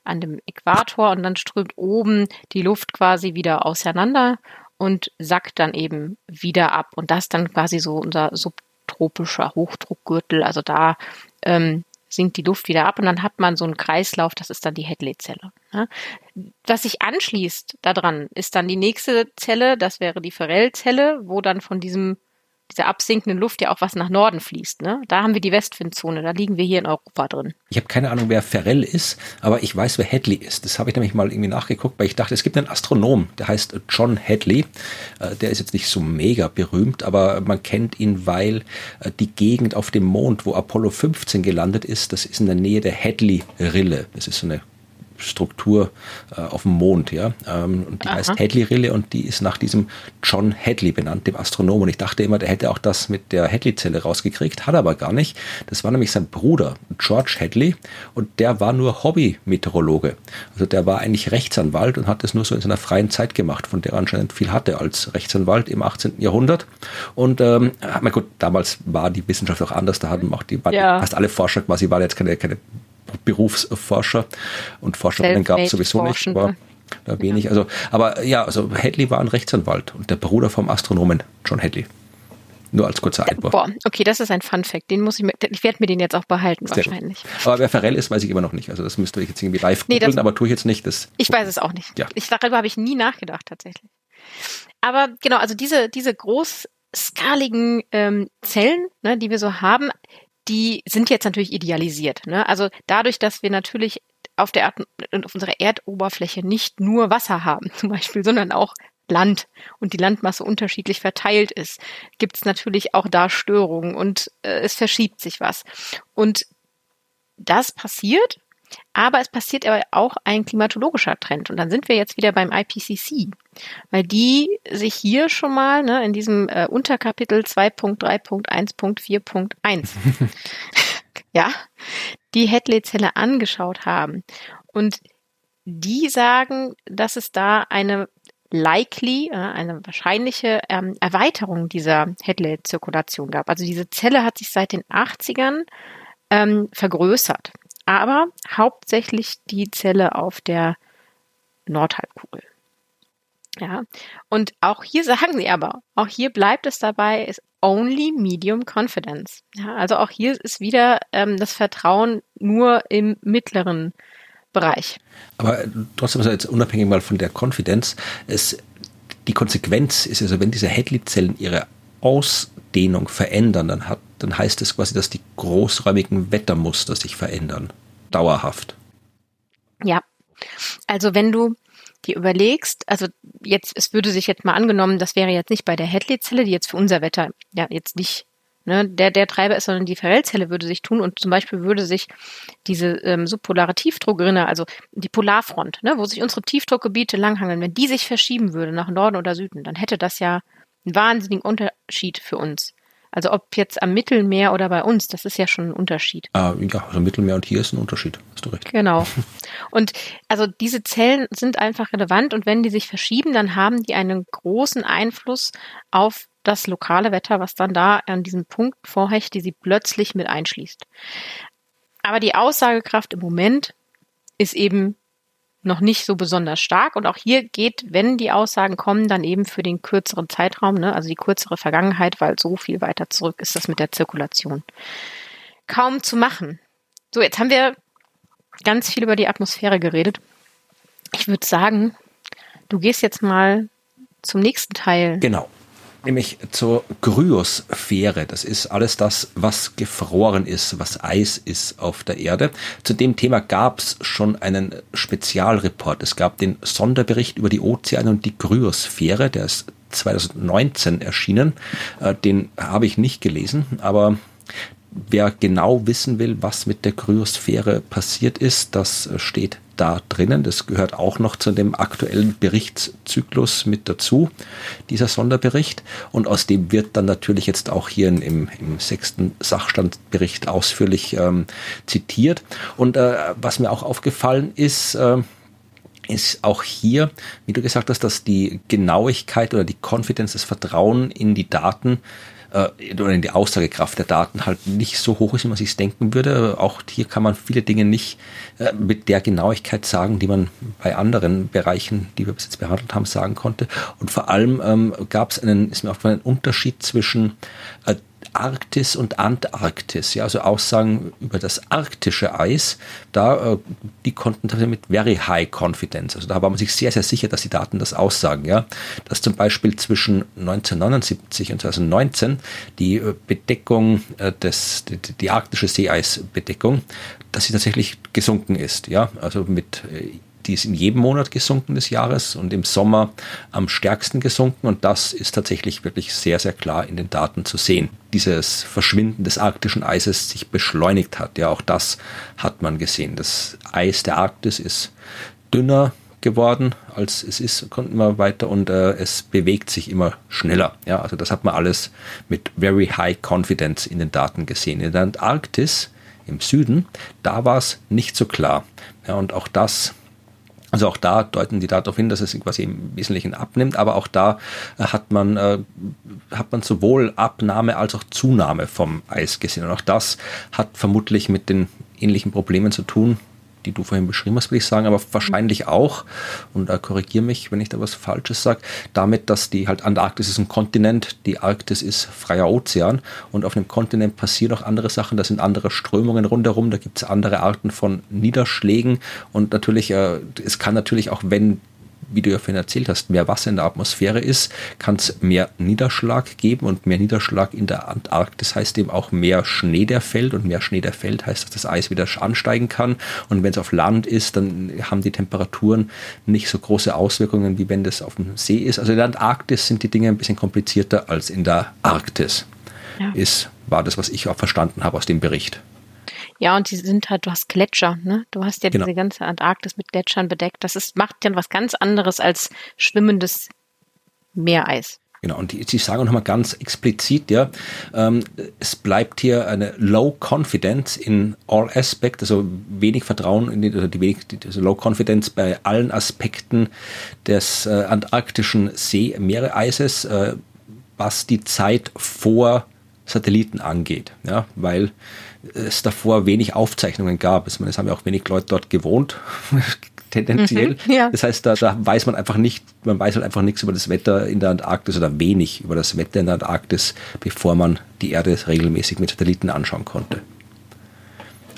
an dem Äquator und dann strömt oben die Luft quasi wieder auseinander und sackt dann eben wieder ab. Und das dann quasi so unser subtropischer Hochdruckgürtel. Also da ähm, sinkt die Luft wieder ab und dann hat man so einen Kreislauf, das ist dann die Hadley-Zelle. Ne? Was sich anschließt daran, ist dann die nächste Zelle, das wäre die Ferrell-Zelle, wo dann von diesem dieser absinkenden Luft ja auch was nach Norden fließt. Ne? Da haben wir die Westwindzone, da liegen wir hier in Europa drin. Ich habe keine Ahnung, wer Ferrell ist, aber ich weiß, wer Hadley ist. Das habe ich nämlich mal irgendwie nachgeguckt, weil ich dachte, es gibt einen Astronom, der heißt John Hadley. Äh, Der ist jetzt nicht so mega berühmt, aber man kennt ihn, weil äh, die Gegend auf dem Mond, wo Apollo 15 gelandet ist, das ist in der Nähe der Hadley-Rille. Das ist so eine Struktur äh, auf dem Mond, ja. Ähm, und die Aha. heißt Hadley-Rille und die ist nach diesem John Hadley benannt, dem Astronomen. Und ich dachte immer, der hätte auch das mit der Hadley-Zelle rausgekriegt, hat er aber gar nicht. Das war nämlich sein Bruder, George Hadley, und der war nur Hobby-Meteorologe. Also der war eigentlich Rechtsanwalt und hat das nur so in seiner freien Zeit gemacht, von der er anscheinend viel hatte als Rechtsanwalt im 18. Jahrhundert. Und ähm, na gut, damals war die Wissenschaft auch anders, da hatten auch die, Ja. fast alle Forscher quasi, waren jetzt keine, keine Berufsforscher und Forscherinnen gab es sowieso nicht, aber wenig. Also, aber ja, also Hadley war ein Rechtsanwalt und der Bruder vom Astronomen John Hadley. Nur als kurzer Einwurf. Boah, okay, das ist ein Fun Fact. Den muss ich mir, ich werde mir den jetzt auch behalten Sehr gut. wahrscheinlich. Aber wer Ferrell ist, weiß ich immer noch nicht. Also das müsste ich jetzt irgendwie live Nee, googeln, aber tue ich jetzt nicht. Das, Ich weiß es auch nicht. Ja. Ich, darüber habe ich nie nachgedacht tatsächlich. Aber genau, also diese, diese großskaligen ähm, Zellen, ne, die wir so haben, die sind jetzt natürlich idealisiert. Ne? Also dadurch, dass wir natürlich auf der Erd auf unserer Erdoberfläche nicht nur Wasser haben, zum Beispiel, sondern auch Land und die Landmasse unterschiedlich verteilt ist, gibt es natürlich auch da Störungen und äh, es verschiebt sich was. Und das passiert, aber es passiert aber auch ein klimatologischer Trend. Und dann sind wir jetzt wieder beim IPCC, weil die sich hier schon mal ne, in diesem äh, Unterkapitel 2.3.1.4.1 ja, die Hadley-Zelle angeschaut haben. Und die sagen, dass es da eine likely, eine wahrscheinliche ähm, Erweiterung dieser Hadley-Zirkulation gab. Also diese Zelle hat sich seit den 80ern ähm, vergrößert, aber hauptsächlich die Zelle auf der Nordhalbkugel. Ja, und auch hier sagen sie aber, auch hier bleibt es dabei, ist only medium confidence. Ja, also auch hier ist wieder ähm, das Vertrauen nur im mittleren Bereich. Aber trotzdem, also jetzt unabhängig mal von der Konfidenz, es, die Konsequenz ist also, wenn diese Hadley-Zellen ihre Ausdehnung verändern, dann, hat, dann heißt es quasi, dass die großräumigen Wettermuster sich verändern. Dauerhaft. Ja. Also wenn du dir überlegst, also jetzt, es würde sich jetzt mal angenommen, das wäre jetzt nicht bei der Hadley-Zelle, die jetzt für unser Wetter ja jetzt nicht ne, der, der Treiber ist, sondern die Ferrell-Zelle würde sich tun und zum Beispiel würde sich diese ähm, subpolare Tiefdruckrinne, also die Polarfront, ne, wo sich unsere Tiefdruckgebiete langhangeln, wenn die sich verschieben würde nach Norden oder Süden, dann hätte das ja einen wahnsinnigen Unterschied für uns. Also ob jetzt am Mittelmeer oder bei uns, das ist ja schon ein Unterschied. Ah, ja, also Mittelmeer und hier ist ein Unterschied, hast du recht. Genau. Und also diese Zellen sind einfach relevant und wenn die sich verschieben, dann haben die einen großen Einfluss auf das lokale Wetter, was dann da an diesem Punkt vorhecht, die sie plötzlich mit einschließt. Aber die Aussagekraft im Moment ist eben noch nicht so besonders stark. Und auch hier geht, wenn die Aussagen kommen, dann eben für den kürzeren Zeitraum, ne, also die kürzere Vergangenheit, weil so viel weiter zurück ist das mit der Zirkulation. Kaum zu machen. So, jetzt haben wir ganz viel über die Atmosphäre geredet. Ich würde sagen, du gehst jetzt mal zum nächsten Teil. Genau nämlich zur Kryosphäre. Das ist alles das, was gefroren ist, was Eis ist auf der Erde. Zu dem Thema gab es schon einen Spezialreport. Es gab den Sonderbericht über die Ozeane und die Kryosphäre, der ist 2019 erschienen. Äh, den habe ich nicht gelesen, aber wer genau wissen will, was mit der Kryosphäre passiert ist, das steht da drinnen. Das gehört auch noch zu dem aktuellen Berichtszyklus mit dazu, dieser Sonderbericht. Und aus dem wird dann natürlich jetzt auch hier im, im sechsten Sachstandbericht ausführlich ähm, zitiert. Und äh, was mir auch aufgefallen ist, äh, ist auch hier, wie du gesagt hast, dass die Genauigkeit oder die Konfidenz, das Vertrauen in die Daten äh, oder die Aussagekraft der Daten halt nicht so hoch ist, wie man sich denken würde. Auch hier kann man viele Dinge nicht äh, mit der Genauigkeit sagen, die man bei anderen Bereichen, die wir bis jetzt behandelt haben, sagen konnte. Und vor allem ähm, gab es einen, ist mir aufgefallen, einen Unterschied zwischen äh, Arktis und Antarktis, ja, also Aussagen über das arktische Eis, da, äh, die konnten mit very high confidence, also da war man sich sehr, sehr sicher, dass die Daten das aussagen, ja, dass zum Beispiel zwischen 1979 und 2019 die äh, Bedeckung äh, des, die, die arktische Seeeisbedeckung, dass sie tatsächlich gesunken ist, ja, also mit die ist in jedem Monat gesunken des Jahres und im Sommer am stärksten gesunken und das ist tatsächlich wirklich sehr, sehr klar in den Daten zu sehen. Dieses Verschwinden des arktischen Eises sich beschleunigt hat, ja auch das hat man gesehen. Das Eis der Arktis ist dünner geworden, als es ist, kommt immer weiter und äh, es bewegt sich immer schneller. Ja, also das hat man alles mit very high confidence in den Daten gesehen. In der Antarktis im Süden, da war es nicht so klar. Ja, und auch das also auch da deuten die darauf hin, dass es quasi im Wesentlichen abnimmt, aber auch da äh, hat man, äh, hat man sowohl Abnahme als auch Zunahme vom Eis gesehen. Und auch das hat vermutlich mit den ähnlichen Problemen zu tun, die du vorhin beschrieben hast, würde ich sagen, aber wahrscheinlich auch, und da korrigiere mich, wenn ich da was Falsches sage, damit, dass die halt Antarktis ist ein Kontinent, die Arktis ist freier Ozean und auf einem Kontinent passieren auch andere Sachen, da sind andere Strömungen rundherum, da gibt es andere Arten von Niederschlägen und natürlich, äh, es kann natürlich auch, wenn wie du ja vorhin erzählt hast, mehr Wasser in der Atmosphäre ist, kann es mehr Niederschlag geben und mehr Niederschlag in der Antarktis heißt eben auch mehr Schnee, der fällt und mehr Schnee, der fällt, heißt, dass das Eis wieder ansteigen kann und wenn es auf Land ist, dann haben die Temperaturen nicht so große Auswirkungen, wie wenn das auf dem See ist. Also in der Antarktis sind die Dinge ein bisschen komplizierter als in der Arktis. Ja. Ist, war das, was ich auch verstanden habe aus dem Bericht. Ja, und die sind halt, du hast Gletscher, ne? Du hast ja genau. diese ganze Antarktis mit Gletschern bedeckt. Das ist, macht ja was ganz anderes als schwimmendes Meereis. Genau, und die, die sagen nochmal ganz explizit, ja, ähm, es bleibt hier eine Low Confidence in all aspects, also wenig Vertrauen in die, also die wenig, die, also Low Confidence bei allen Aspekten des äh, antarktischen See-Meereises, äh, was die Zeit vor Satelliten angeht, ja, weil es davor wenig Aufzeichnungen gab. Es haben ja auch wenig Leute dort gewohnt, tendenziell. Mhm, ja. Das heißt, da, da weiß man einfach nicht, man weiß halt einfach nichts über das Wetter in der Antarktis oder wenig über das Wetter in der Antarktis, bevor man die Erde regelmäßig mit Satelliten anschauen konnte.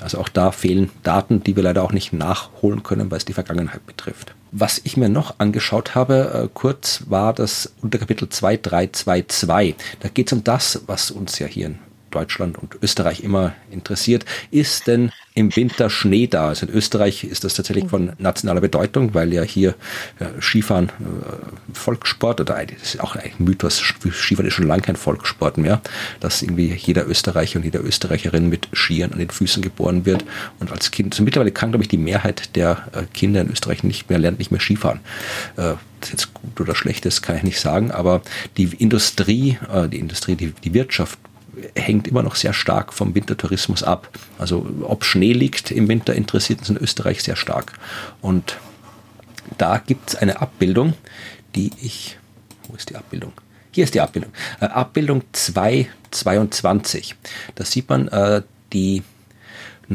Also auch da fehlen Daten, die wir leider auch nicht nachholen können, weil es die Vergangenheit betrifft. Was ich mir noch angeschaut habe, äh, kurz, war das Unterkapitel 2322. Da geht es um das, was uns ja hier in Deutschland und Österreich immer interessiert. Ist denn im Winter Schnee da? Also in Österreich ist das tatsächlich von nationaler Bedeutung, weil ja hier ja, Skifahren äh, Volkssport oder das ist auch ein Mythos, Skifahren ist schon lange kein Volkssport mehr, dass irgendwie jeder Österreicher und jede Österreicherin mit Skiern an den Füßen geboren wird und als Kind, also mittlerweile kann glaube ich die Mehrheit der äh, Kinder in Österreich nicht mehr, lernt nicht mehr Skifahren. Äh, jetzt gut oder schlecht ist, kann ich nicht sagen, aber die Industrie, äh, die Industrie, die, die Wirtschaft hängt immer noch sehr stark vom Wintertourismus ab. Also ob Schnee liegt im Winter, interessiert uns in Österreich sehr stark. Und da gibt es eine Abbildung, die ich, wo ist die Abbildung? Hier ist die Abbildung. Äh, Abbildung 222. Da sieht man äh, die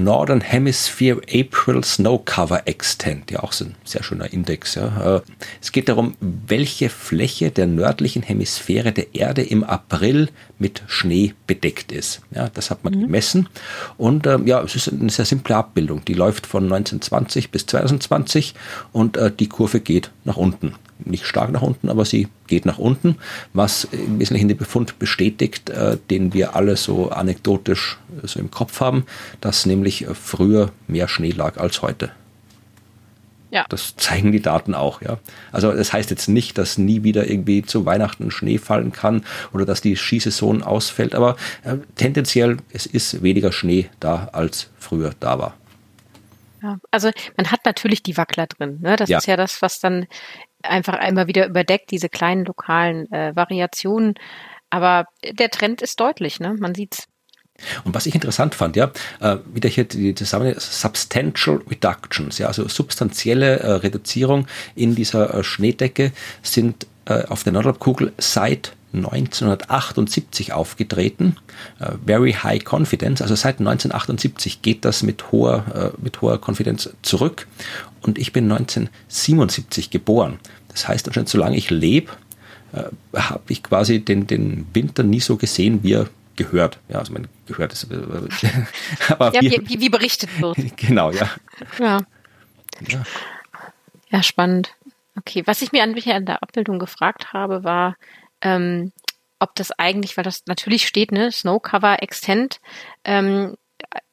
Northern Hemisphere April Snow Cover Extent, ja auch so ein sehr schöner Index. Ja. Äh, es geht darum, welche Fläche der nördlichen Hemisphäre der Erde im April mit Schnee bedeckt ist. Ja, das hat man mhm. gemessen und äh, ja, es ist eine sehr simple Abbildung. Die läuft von 1920 bis 2020 und äh, die Kurve geht nach unten nicht stark nach unten, aber sie geht nach unten, was im Wesentlichen den Befund bestätigt, äh, den wir alle so anekdotisch äh, so im Kopf haben, dass nämlich äh, früher mehr Schnee lag als heute. Ja. Das zeigen die Daten auch, ja. Also das heißt jetzt nicht, dass nie wieder irgendwie zu Weihnachten Schnee fallen kann oder dass die Skisaison ausfällt, aber äh, tendenziell es ist weniger Schnee da als früher da war. Ja, also man hat natürlich die Wackler drin. Ne? Das ja. ist ja das, was dann einfach einmal wieder überdeckt, diese kleinen lokalen äh, Variationen. Aber der Trend ist deutlich, ne? Man sieht's. Und was ich interessant fand, ja, äh, wieder hier die zusammen Substantial Reductions, ja, also substanzielle äh, Reduzierung in dieser äh, Schneedecke sind auf der Nordhalbkugel seit 1978 aufgetreten. Uh, very High Confidence, also seit 1978 geht das mit hoher, uh, mit hoher Konfidenz zurück. Und ich bin 1977 geboren. Das heißt anscheinend, solange ich lebe, uh, habe ich quasi den, den Winter nie so gesehen, wie er gehört. Ja, also man gehört ist. aber ja, wie, wie, wie berichtet wird. genau, ja. ja. Ja. Ja, spannend. Okay, was ich mir an, an der Abbildung gefragt habe, war, ähm, ob das eigentlich, weil das natürlich steht, ne, Snow Cover Extent, ähm,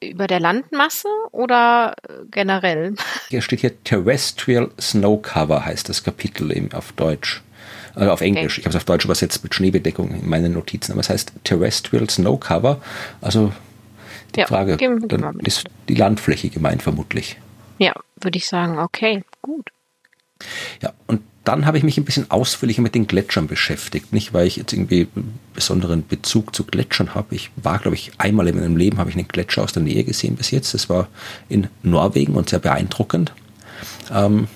über der Landmasse oder generell? Hier steht hier Terrestrial Snow Cover heißt das Kapitel eben auf Deutsch. Also auf Englisch. Okay. Ich habe es auf Deutsch übersetzt mit Schneebedeckung in meinen Notizen. Aber es heißt Terrestrial Snow Cover. Also die ja, Frage, dann ist die Landfläche gemeint vermutlich. Ja, würde ich sagen, okay, gut. Ja, und dann habe ich mich ein bisschen ausführlicher mit den Gletschern beschäftigt. Nicht, weil ich jetzt irgendwie besonderen Bezug zu Gletschern habe. Ich war, glaube ich, einmal in meinem Leben habe ich einen Gletscher aus der Nähe gesehen bis jetzt. Das war in Norwegen und sehr beeindruckend. Ähm,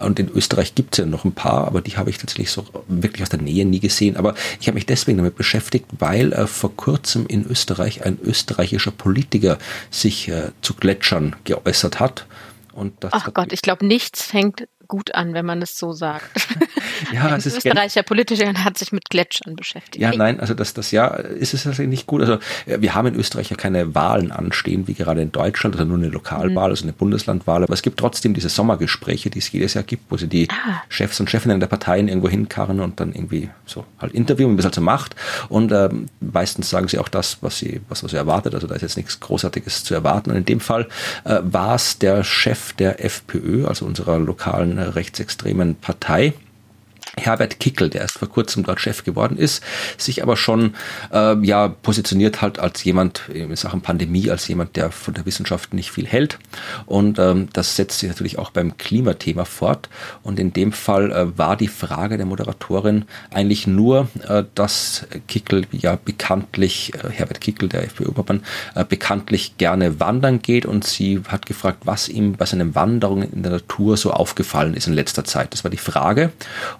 und in Österreich gibt es ja noch ein paar, aber die habe ich tatsächlich so wirklich aus der Nähe nie gesehen. Aber ich habe mich deswegen damit beschäftigt, weil äh, vor kurzem in Österreich ein österreichischer Politiker sich äh, zu Gletschern geäußert hat. Und das Ach Gott, ich glaube, nichts fängt gut an, wenn man es so sagt. ja, es ist Österreicher Politiker hat sich mit Gletschern beschäftigt. Ja, nein, also das, das ja ist es tatsächlich nicht gut. Also wir haben in Österreich ja keine Wahlen anstehen, wie gerade in Deutschland, also nur eine Lokalwahl, mhm. also eine Bundeslandwahl. Aber es gibt trotzdem diese Sommergespräche, die es jedes Jahr gibt, wo sie die ah. Chefs und Chefinnen der Parteien irgendwo hinkarren und dann irgendwie so halt interviewen, wie es halt so macht. Und ähm, meistens sagen sie auch das, was sie, was, was sie erwartet. Also da ist jetzt nichts Großartiges zu erwarten. Und in dem Fall äh, war es der Chef der FPÖ, also unserer lokalen äh, rechtsextremen Partei, Herbert Kickel, der erst vor kurzem dort Chef geworden ist, sich aber schon äh, ja positioniert halt als jemand in Sachen Pandemie, als jemand, der von der Wissenschaft nicht viel hält. Und ähm, das setzt sich natürlich auch beim Klimathema fort. Und in dem Fall äh, war die Frage der Moderatorin eigentlich nur, äh, dass Kickel ja bekanntlich, äh, Herbert Kickel, der FPÖ-Obmann, äh, bekanntlich gerne wandern geht. Und sie hat gefragt, was ihm bei seinen Wanderungen in der Natur so aufgefallen ist in letzter Zeit. Das war die Frage.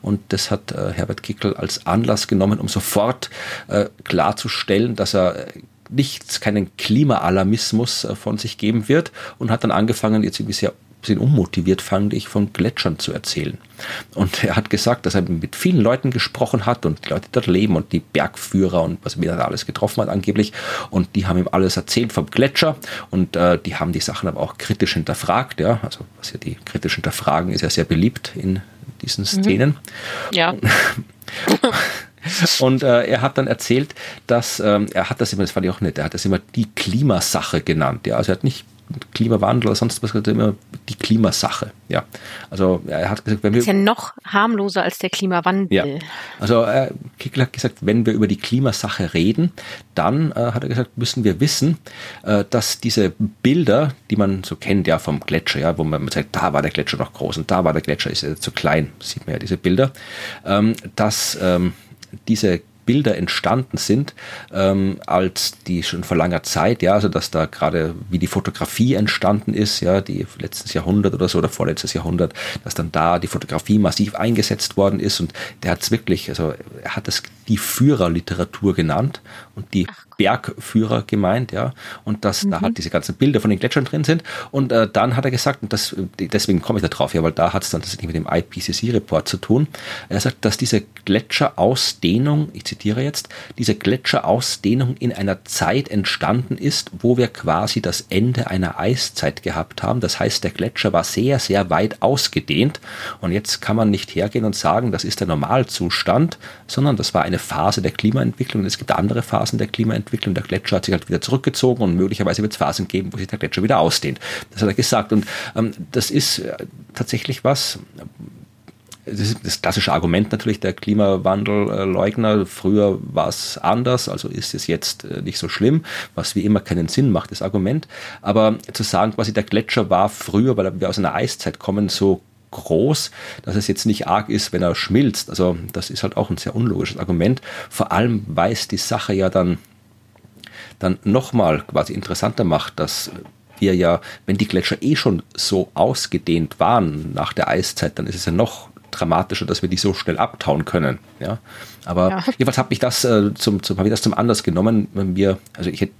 Und das hat äh, Herbert Kickel als Anlass genommen, um sofort äh, klarzustellen, dass er nichts, keinen Klimaalarmismus äh, von sich geben wird und hat dann angefangen, jetzt irgendwie sehr bisschen unmotiviert, fand ich, von Gletschern zu erzählen. Und er hat gesagt, dass er mit vielen Leuten gesprochen hat und die Leute, dort leben und die Bergführer und was er da alles getroffen hat angeblich. Und die haben ihm alles erzählt vom Gletscher und äh, die haben die Sachen aber auch kritisch hinterfragt. Ja, also was ja die kritisch hinterfragen ist ja sehr beliebt in diesen mhm. Szenen. Ja. Und äh, er hat dann erzählt, dass ähm, er hat das immer, das fand ich auch nett, er hat das immer die Klimasache genannt. Ja, also er hat nicht Klimawandel oder sonst was, immer die Klimasache. Ja, also er hat gesagt, wenn wir. Das ist ja noch harmloser als der Klimawandel. Ja. Also äh, Kickel hat gesagt, wenn wir über die Klimasache reden, dann äh, hat er gesagt, müssen wir wissen, äh, dass diese Bilder, die man so kennt, ja vom Gletscher, ja, wo man sagt, da war der Gletscher noch groß und da war der Gletscher ist ja zu klein, sieht man ja diese Bilder, ähm, dass ähm, diese Bilder entstanden sind, ähm, als die schon vor langer Zeit, ja, also dass da gerade wie die Fotografie entstanden ist, ja, die letztes Jahrhundert oder so oder vorletztes Jahrhundert, dass dann da die Fotografie massiv eingesetzt worden ist. Und der hat es wirklich, also er hat es die Führerliteratur genannt und die Bergführer gemeint, ja, und dass mhm. da halt diese ganzen Bilder von den Gletschern drin sind. Und äh, dann hat er gesagt, und das, deswegen komme ich da drauf, ja, weil da hat es dann tatsächlich mit dem IPCC-Report zu tun. Er sagt, dass diese Gletscherausdehnung, ich zitiere jetzt, diese Gletscherausdehnung in einer Zeit entstanden ist, wo wir quasi das Ende einer Eiszeit gehabt haben. Das heißt, der Gletscher war sehr, sehr weit ausgedehnt. Und jetzt kann man nicht hergehen und sagen, das ist der Normalzustand, sondern das war eine Phase der Klimaentwicklung. Es gibt andere Phasen der Klimaentwicklung Entwicklung. Der Gletscher hat sich halt wieder zurückgezogen und möglicherweise wird es Phasen geben, wo sich der Gletscher wieder ausdehnt. Das hat er gesagt. Und ähm, das ist äh, tatsächlich was, das ist das klassische Argument natürlich der Klimawandelleugner. Früher war es anders, also ist es jetzt äh, nicht so schlimm, was wie immer keinen Sinn macht, das Argument. Aber zu sagen, quasi der Gletscher war früher, weil wir aus einer Eiszeit kommen, so groß, dass es jetzt nicht arg ist, wenn er schmilzt. Also das ist halt auch ein sehr unlogisches Argument. Vor allem, weil es die Sache ja dann dann nochmal quasi interessanter macht, dass wir ja, wenn die Gletscher eh schon so ausgedehnt waren nach der Eiszeit, dann ist es ja noch dramatischer, dass wir die so schnell abtauen können. Ja, aber ja. jedenfalls habe ich das äh, zum, zum ich das zum Anlass genommen, wir, also ich hätte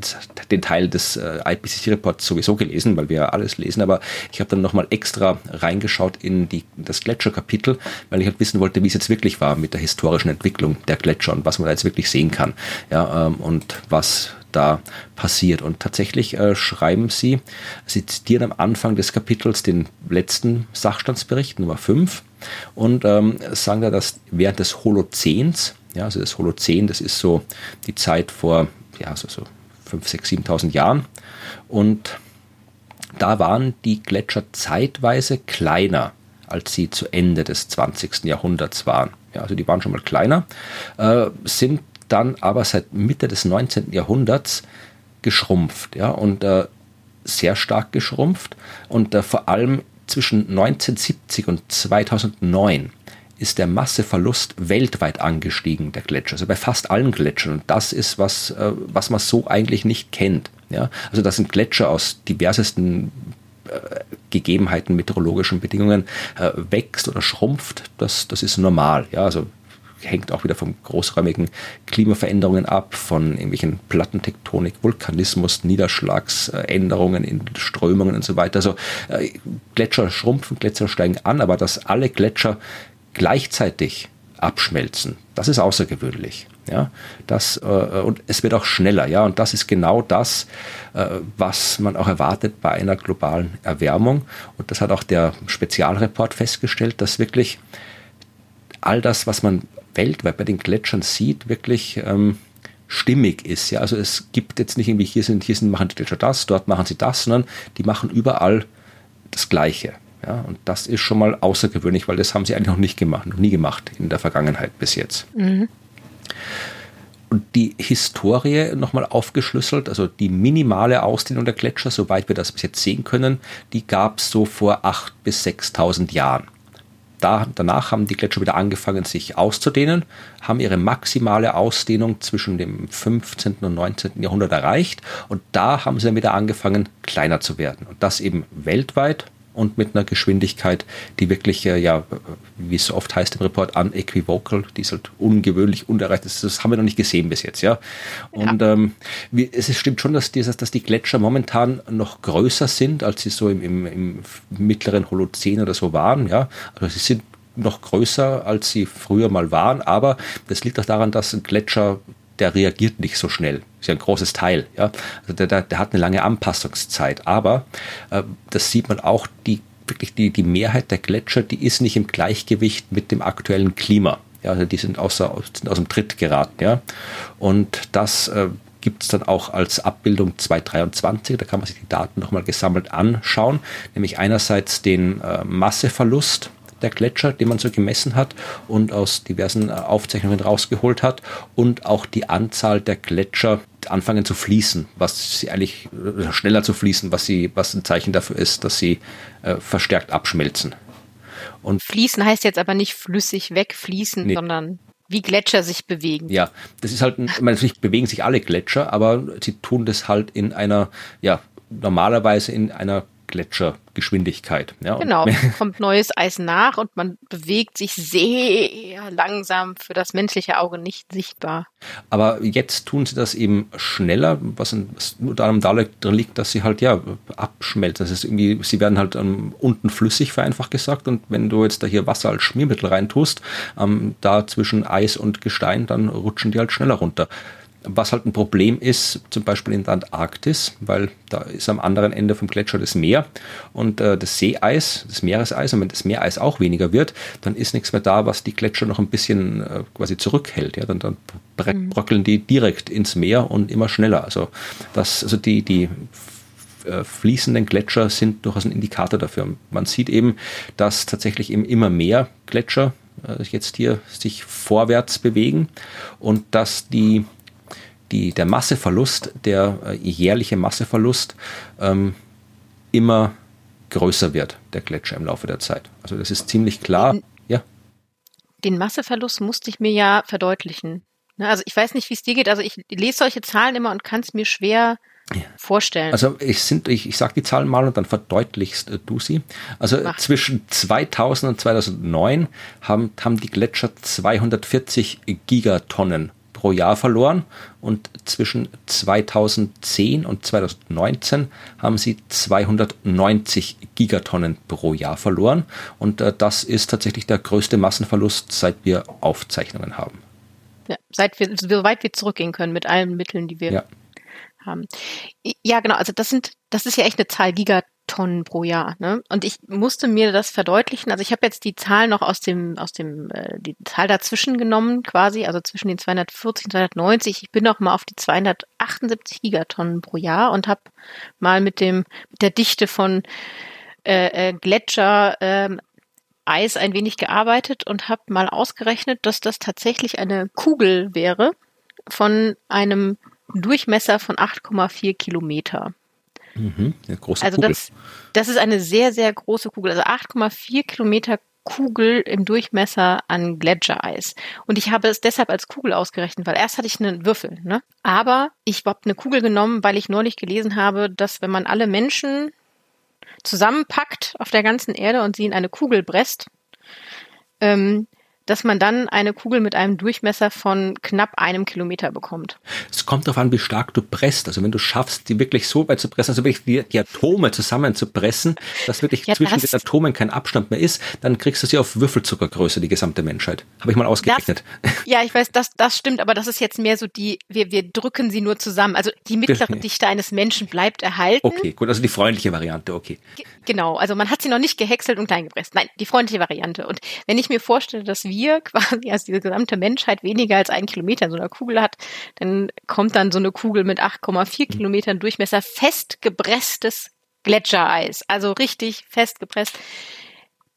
den Teil des äh, IPCC-Reports sowieso gelesen, weil wir ja alles lesen, aber ich habe dann nochmal extra reingeschaut in die, das Gletscherkapitel, weil ich halt wissen wollte, wie es jetzt wirklich war mit der historischen Entwicklung der Gletscher und was man da jetzt wirklich sehen kann. Ja, ähm, und was da passiert. Und tatsächlich äh, schreiben sie, sie zitieren am Anfang des Kapitels den letzten Sachstandsbericht, Nummer 5, und ähm, sagen da, dass während des Holozäns, ja, also das Holozän, das ist so die Zeit vor, ja, so, so 5, 6, 7.000 Jahren, und da waren die Gletscher zeitweise kleiner, als sie zu Ende des 20. Jahrhunderts waren. Ja, also die waren schon mal kleiner, äh, sind dann aber seit Mitte des 19. Jahrhunderts geschrumpft, ja, und äh, sehr stark geschrumpft und äh, vor allem zwischen 1970 und 2009 ist der Masseverlust weltweit angestiegen, der Gletscher, also bei fast allen Gletschern. Und das ist was, äh, was man so eigentlich nicht kennt. Ja? Also das sind Gletscher aus diversesten äh, Gegebenheiten, meteorologischen Bedingungen äh, wächst oder schrumpft, das, das ist normal. Ja, also hängt auch wieder von großräumigen Klimaveränderungen ab, von irgendwelchen Plattentektonik, Vulkanismus, Niederschlagsänderungen in Strömungen und so weiter. Also äh, Gletscher schrumpfen, Gletscher steigen an, aber dass alle Gletscher gleichzeitig abschmelzen. Das ist außergewöhnlich. Ja, das, äh, und es wird auch schneller, ja, und das ist genau das, äh, was man auch erwartet bei einer globalen Erwärmung. Und das hat auch der Spezialreport festgestellt, dass wirklich all das, was man weltweit bei den Gletschern sieht, wirklich ähm, stimmig ist. Ja, also es gibt jetzt nicht irgendwie hier sind, hier sind, machen die Gletscher das, dort machen sie das, sondern die machen überall das Gleiche. Ja, und das ist schon mal außergewöhnlich, weil das haben sie eigentlich noch nicht gemacht, noch nie gemacht in der Vergangenheit bis jetzt. Mhm. Und die Historie nochmal aufgeschlüsselt, also die minimale Ausdehnung der Gletscher, soweit wir das bis jetzt sehen können, die gab es so vor 8.000 bis 6.000 Jahren. Da, danach haben die Gletscher wieder angefangen, sich auszudehnen, haben ihre maximale Ausdehnung zwischen dem 15. und 19. Jahrhundert erreicht und da haben sie dann wieder angefangen, kleiner zu werden. Und das eben weltweit und mit einer Geschwindigkeit, die wirklich, äh, ja, wie es so oft heißt im Report, unequivocal, die ist halt ungewöhnlich, unerreicht. Das, das haben wir noch nicht gesehen bis jetzt, ja. Und ja. Ähm, wie, es stimmt schon, dass, dieses, dass die Gletscher momentan noch größer sind, als sie so im, im, im mittleren Holozän oder so waren, ja. Also sie sind noch größer, als sie früher mal waren, aber das liegt auch daran, dass Gletscher der reagiert nicht so schnell. Ist ja ein großes Teil. Ja? Also der, der, der hat eine lange Anpassungszeit. Aber äh, das sieht man auch, die, wirklich die, die Mehrheit der Gletscher, die ist nicht im Gleichgewicht mit dem aktuellen Klima. Ja, also die sind, außer, sind aus dem Tritt geraten. Ja? Und das äh, gibt es dann auch als Abbildung 223. Da kann man sich die Daten nochmal gesammelt anschauen. Nämlich einerseits den äh, Masseverlust der Gletscher, den man so gemessen hat und aus diversen äh, Aufzeichnungen rausgeholt hat und auch die Anzahl der Gletscher anfangen zu fließen, was sie eigentlich äh, schneller zu fließen, was sie, was ein Zeichen dafür ist, dass sie äh, verstärkt abschmelzen. Und fließen heißt jetzt aber nicht flüssig wegfließen, nee. sondern wie Gletscher sich bewegen. Ja, das ist halt, ich meine, natürlich bewegen sich alle Gletscher, aber sie tun das halt in einer, ja, normalerweise in einer Gletschergeschwindigkeit. Ja, genau, kommt neues Eis nach und man bewegt sich sehr langsam, für das menschliche Auge nicht sichtbar. Aber jetzt tun sie das eben schneller, was, was unter anderem darin liegt, dass sie halt ja abschmelzen. Das ist irgendwie, sie werden halt ähm, unten flüssig, vereinfacht gesagt, und wenn du jetzt da hier Wasser als Schmiermittel reintust, ähm, da zwischen Eis und Gestein, dann rutschen die halt schneller runter. Was halt ein Problem ist, zum Beispiel in der Antarktis, weil da ist am anderen Ende vom Gletscher das Meer und äh, das Seeeis, das Meereseis, und wenn das Meereis auch weniger wird, dann ist nichts mehr da, was die Gletscher noch ein bisschen äh, quasi zurückhält. Ja, dann, dann mhm. bröckeln die direkt ins Meer und immer schneller. Also das, also die, die äh, fließenden Gletscher sind durchaus ein Indikator dafür. Man sieht eben, dass tatsächlich eben immer mehr Gletscher äh, jetzt hier sich vorwärts bewegen und dass die die, der Masseverlust, der äh, jährliche Masseverlust ähm, immer größer wird, der Gletscher im Laufe der Zeit. Also das ist ziemlich klar. Den, ja. Den Masseverlust musste ich mir ja verdeutlichen. Ne, also ich weiß nicht, wie es dir geht. Also ich lese solche Zahlen immer und kann es mir schwer vorstellen. Also ich, sind, ich, ich sage die Zahlen mal und dann verdeutlichst äh, du sie. Also Mach. zwischen 2000 und 2009 haben, haben die Gletscher 240 Gigatonnen pro Jahr verloren und zwischen 2010 und 2019 haben sie 290 Gigatonnen pro Jahr verloren und äh, das ist tatsächlich der größte Massenverlust, seit wir Aufzeichnungen haben. Ja, seit wir, soweit wir zurückgehen können mit allen Mitteln, die wir ja. haben. Ja, genau, also das sind, das ist ja echt eine Zahl, Gigatonnen. Tonnen pro Jahr. Ne? Und ich musste mir das verdeutlichen. Also ich habe jetzt die Zahl noch aus dem, aus dem, äh, die Zahl dazwischen genommen, quasi, also zwischen den 240 und 290. Ich bin noch mal auf die 278 Gigatonnen pro Jahr und habe mal mit dem, mit der Dichte von äh, äh, Gletscher ähm, Eis ein wenig gearbeitet und habe mal ausgerechnet, dass das tatsächlich eine Kugel wäre von einem Durchmesser von 8,4 Kilometer. Mhm, große also Kugel. Das, das ist eine sehr, sehr große Kugel. Also 8,4 Kilometer Kugel im Durchmesser an Gletschereis. Und ich habe es deshalb als Kugel ausgerechnet, weil erst hatte ich einen Würfel. Ne? Aber ich habe eine Kugel genommen, weil ich neulich gelesen habe, dass wenn man alle Menschen zusammenpackt auf der ganzen Erde und sie in eine Kugel presst, ähm, dass man dann eine Kugel mit einem Durchmesser von knapp einem Kilometer bekommt. Es kommt darauf an, wie stark du presst. Also wenn du schaffst, die wirklich so weit zu pressen, also wirklich die, die Atome zusammen zu pressen, dass wirklich ja, zwischen das den Atomen kein Abstand mehr ist, dann kriegst du sie auf Würfelzuckergröße, die gesamte Menschheit. Habe ich mal ausgerechnet. Das, ja, ich weiß, das, das stimmt, aber das ist jetzt mehr so die, wir, wir drücken sie nur zusammen. Also die mittlere Dichte eines Menschen bleibt erhalten. Okay, gut, also die freundliche Variante, okay. G genau, also man hat sie noch nicht gehäckselt und klein gepresst. Nein, die freundliche Variante. Und wenn ich mir vorstelle, dass wir quasi, also diese gesamte Menschheit weniger als einen Kilometer in so einer Kugel hat, dann kommt dann so eine Kugel mit 8,4 mhm. Kilometern Durchmesser festgepresstes Gletschereis. Also richtig festgepresst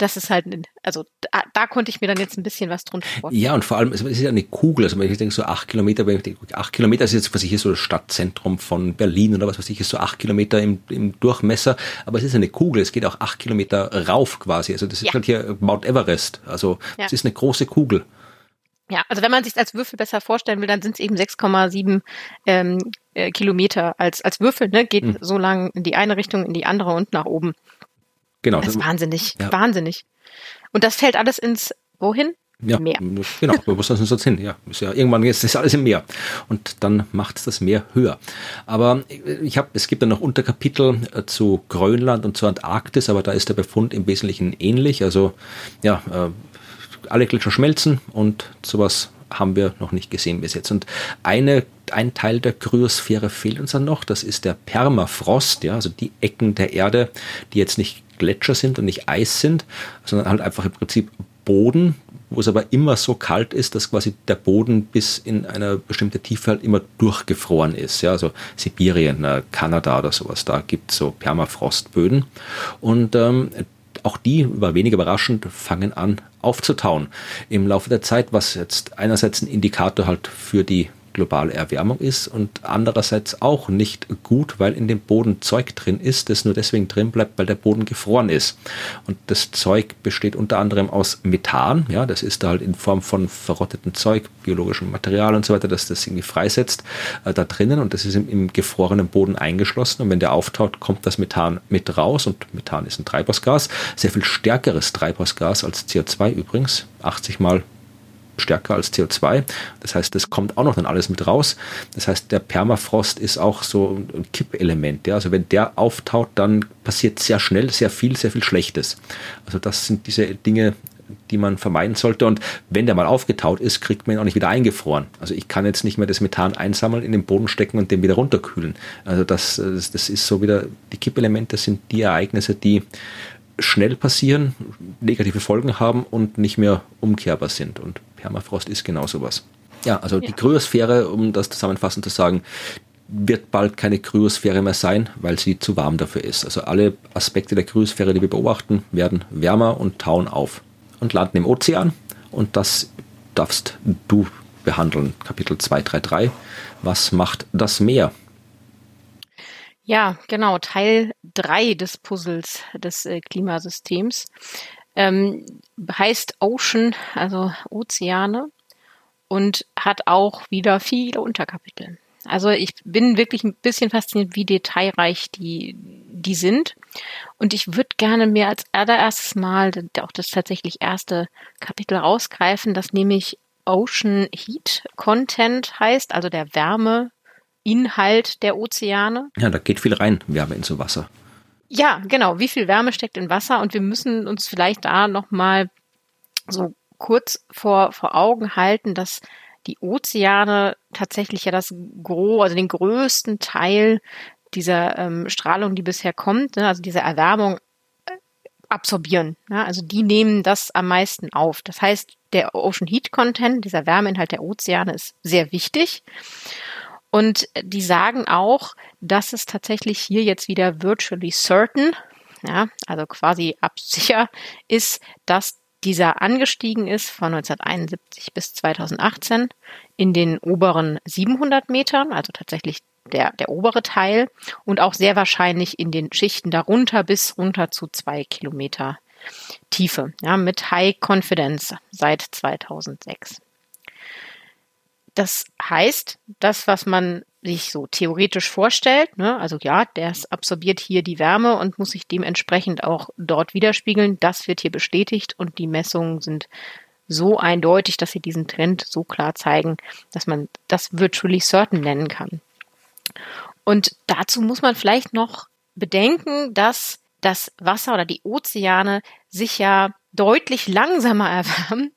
das ist halt, also da, da, konnte ich mir dann jetzt ein bisschen was drunter vorstellen. Ja, und vor allem, es ist ja eine Kugel, also wenn ich denke, so acht Kilometer, wenn ich denke, acht Kilometer ist jetzt, was ich hier so das Stadtzentrum von Berlin oder was weiß ich, ist so acht Kilometer im, im Durchmesser, aber es ist eine Kugel, es geht auch acht Kilometer rauf quasi, also das ist ja. halt hier Mount Everest, also ja. es ist eine große Kugel. Ja, also wenn man sich als Würfel besser vorstellen will, dann sind es eben 6,7 ähm, äh, Kilometer als, als Würfel, ne? geht mhm. so lang in die eine Richtung, in die andere und nach oben. Genau. Das ist wahnsinnig, ja. wahnsinnig. Und das fällt alles ins, wohin? Ja, Meer. genau, wo muss das denn sonst hin? Ja, ist ja irgendwann ist alles im Meer und dann macht das Meer höher. Aber ich habe, es gibt dann noch Unterkapitel äh, zu Grönland und zur Antarktis, aber da ist der Befund im Wesentlichen ähnlich. Also ja, äh, alle Gletscher schmelzen und sowas haben wir noch nicht gesehen bis jetzt. Und eine, ein Teil der Kryosphäre fehlt uns dann noch, das ist der Permafrost, ja, also die Ecken der Erde, die jetzt nicht Gletscher sind und nicht Eis sind, sondern halt einfach im Prinzip Boden, wo es aber immer so kalt ist, dass quasi der Boden bis in eine bestimmte Tiefe halt immer durchgefroren ist. Ja, also Sibirien, äh, Kanada oder sowas, da gibt es so Permafrostböden. Und ähm, auch die, über weniger überraschend, fangen an aufzutauen im Laufe der Zeit, was jetzt einerseits ein Indikator halt für die globale Erwärmung ist und andererseits auch nicht gut, weil in dem Boden Zeug drin ist, das nur deswegen drin bleibt, weil der Boden gefroren ist. Und das Zeug besteht unter anderem aus Methan, ja, das ist da halt in Form von verrottetem Zeug, biologischem Material und so weiter, dass das irgendwie freisetzt äh, da drinnen. Und das ist im, im gefrorenen Boden eingeschlossen. Und wenn der auftaut, kommt das Methan mit raus. Und Methan ist ein Treibhausgas, sehr viel stärkeres Treibhausgas als CO2 übrigens, 80 mal stärker als CO2. Das heißt, das kommt auch noch dann alles mit raus. Das heißt, der Permafrost ist auch so ein Kippelement. Ja? Also wenn der auftaut, dann passiert sehr schnell sehr viel, sehr viel Schlechtes. Also das sind diese Dinge, die man vermeiden sollte. Und wenn der mal aufgetaut ist, kriegt man ihn auch nicht wieder eingefroren. Also ich kann jetzt nicht mehr das Methan einsammeln, in den Boden stecken und den wieder runterkühlen. Also das, das ist so wieder, die Kippelemente sind die Ereignisse, die schnell passieren, negative Folgen haben und nicht mehr umkehrbar sind. Und Permafrost ist genau sowas. Ja, also ja. die Kryosphäre, um das zusammenfassend zu sagen, wird bald keine Kryosphäre mehr sein, weil sie zu warm dafür ist. Also alle Aspekte der Kryosphäre, die wir beobachten, werden wärmer und tauen auf und landen im Ozean. Und das darfst du behandeln. Kapitel 233. Was macht das Meer? Ja, genau. Teil 3 des Puzzles des äh, Klimasystems ähm, heißt Ocean, also Ozeane und hat auch wieder viele Unterkapitel. Also ich bin wirklich ein bisschen fasziniert, wie detailreich die, die sind. Und ich würde gerne mir als allererstes Mal auch das tatsächlich erste Kapitel rausgreifen, das nämlich Ocean Heat Content heißt, also der Wärmeinhalt der Ozeane. Ja, da geht viel rein, Wärme in so Wasser. Ja, genau. Wie viel Wärme steckt in Wasser? Und wir müssen uns vielleicht da nochmal so kurz vor, vor Augen halten, dass die Ozeane tatsächlich ja das Gros, also den größten Teil dieser ähm, Strahlung, die bisher kommt, ne, also dieser Erwärmung, äh, absorbieren. Ja, also die nehmen das am meisten auf. Das heißt, der Ocean Heat Content, dieser Wärmeinhalt der Ozeane ist sehr wichtig. Und die sagen auch, dass es tatsächlich hier jetzt wieder virtually certain, ja, also quasi absicher ist, dass dieser angestiegen ist von 1971 bis 2018 in den oberen 700 Metern, also tatsächlich der, der obere Teil und auch sehr wahrscheinlich in den Schichten darunter bis runter zu zwei Kilometer Tiefe, ja, mit High Confidence seit 2006. Das heißt, das, was man sich so theoretisch vorstellt, ne, also ja, der absorbiert hier die Wärme und muss sich dementsprechend auch dort widerspiegeln, das wird hier bestätigt und die Messungen sind so eindeutig, dass sie diesen Trend so klar zeigen, dass man das virtually certain nennen kann. Und dazu muss man vielleicht noch bedenken, dass das Wasser oder die Ozeane sich ja deutlich langsamer erwärmen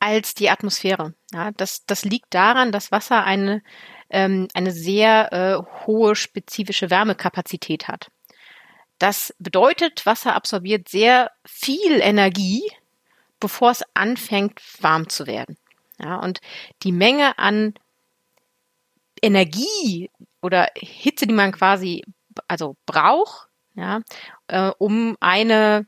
als die Atmosphäre. Ja, das, das liegt daran, dass Wasser eine, ähm, eine sehr äh, hohe spezifische Wärmekapazität hat. Das bedeutet, Wasser absorbiert sehr viel Energie, bevor es anfängt, warm zu werden. Ja, und die Menge an Energie oder Hitze, die man quasi also braucht, ja, äh, um eine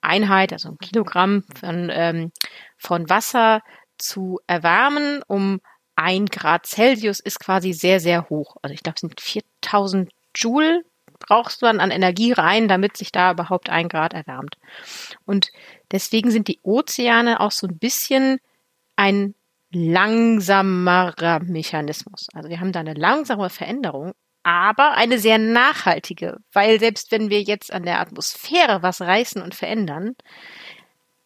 Einheit, also ein Kilogramm von, ähm, von Wasser zu erwärmen, um ein Grad Celsius ist quasi sehr, sehr hoch. Also ich glaube, es sind 4000 Joule brauchst du dann an Energie rein, damit sich da überhaupt ein Grad erwärmt. Und deswegen sind die Ozeane auch so ein bisschen ein langsamerer Mechanismus. Also wir haben da eine langsame Veränderung, aber eine sehr nachhaltige, weil selbst wenn wir jetzt an der Atmosphäre was reißen und verändern,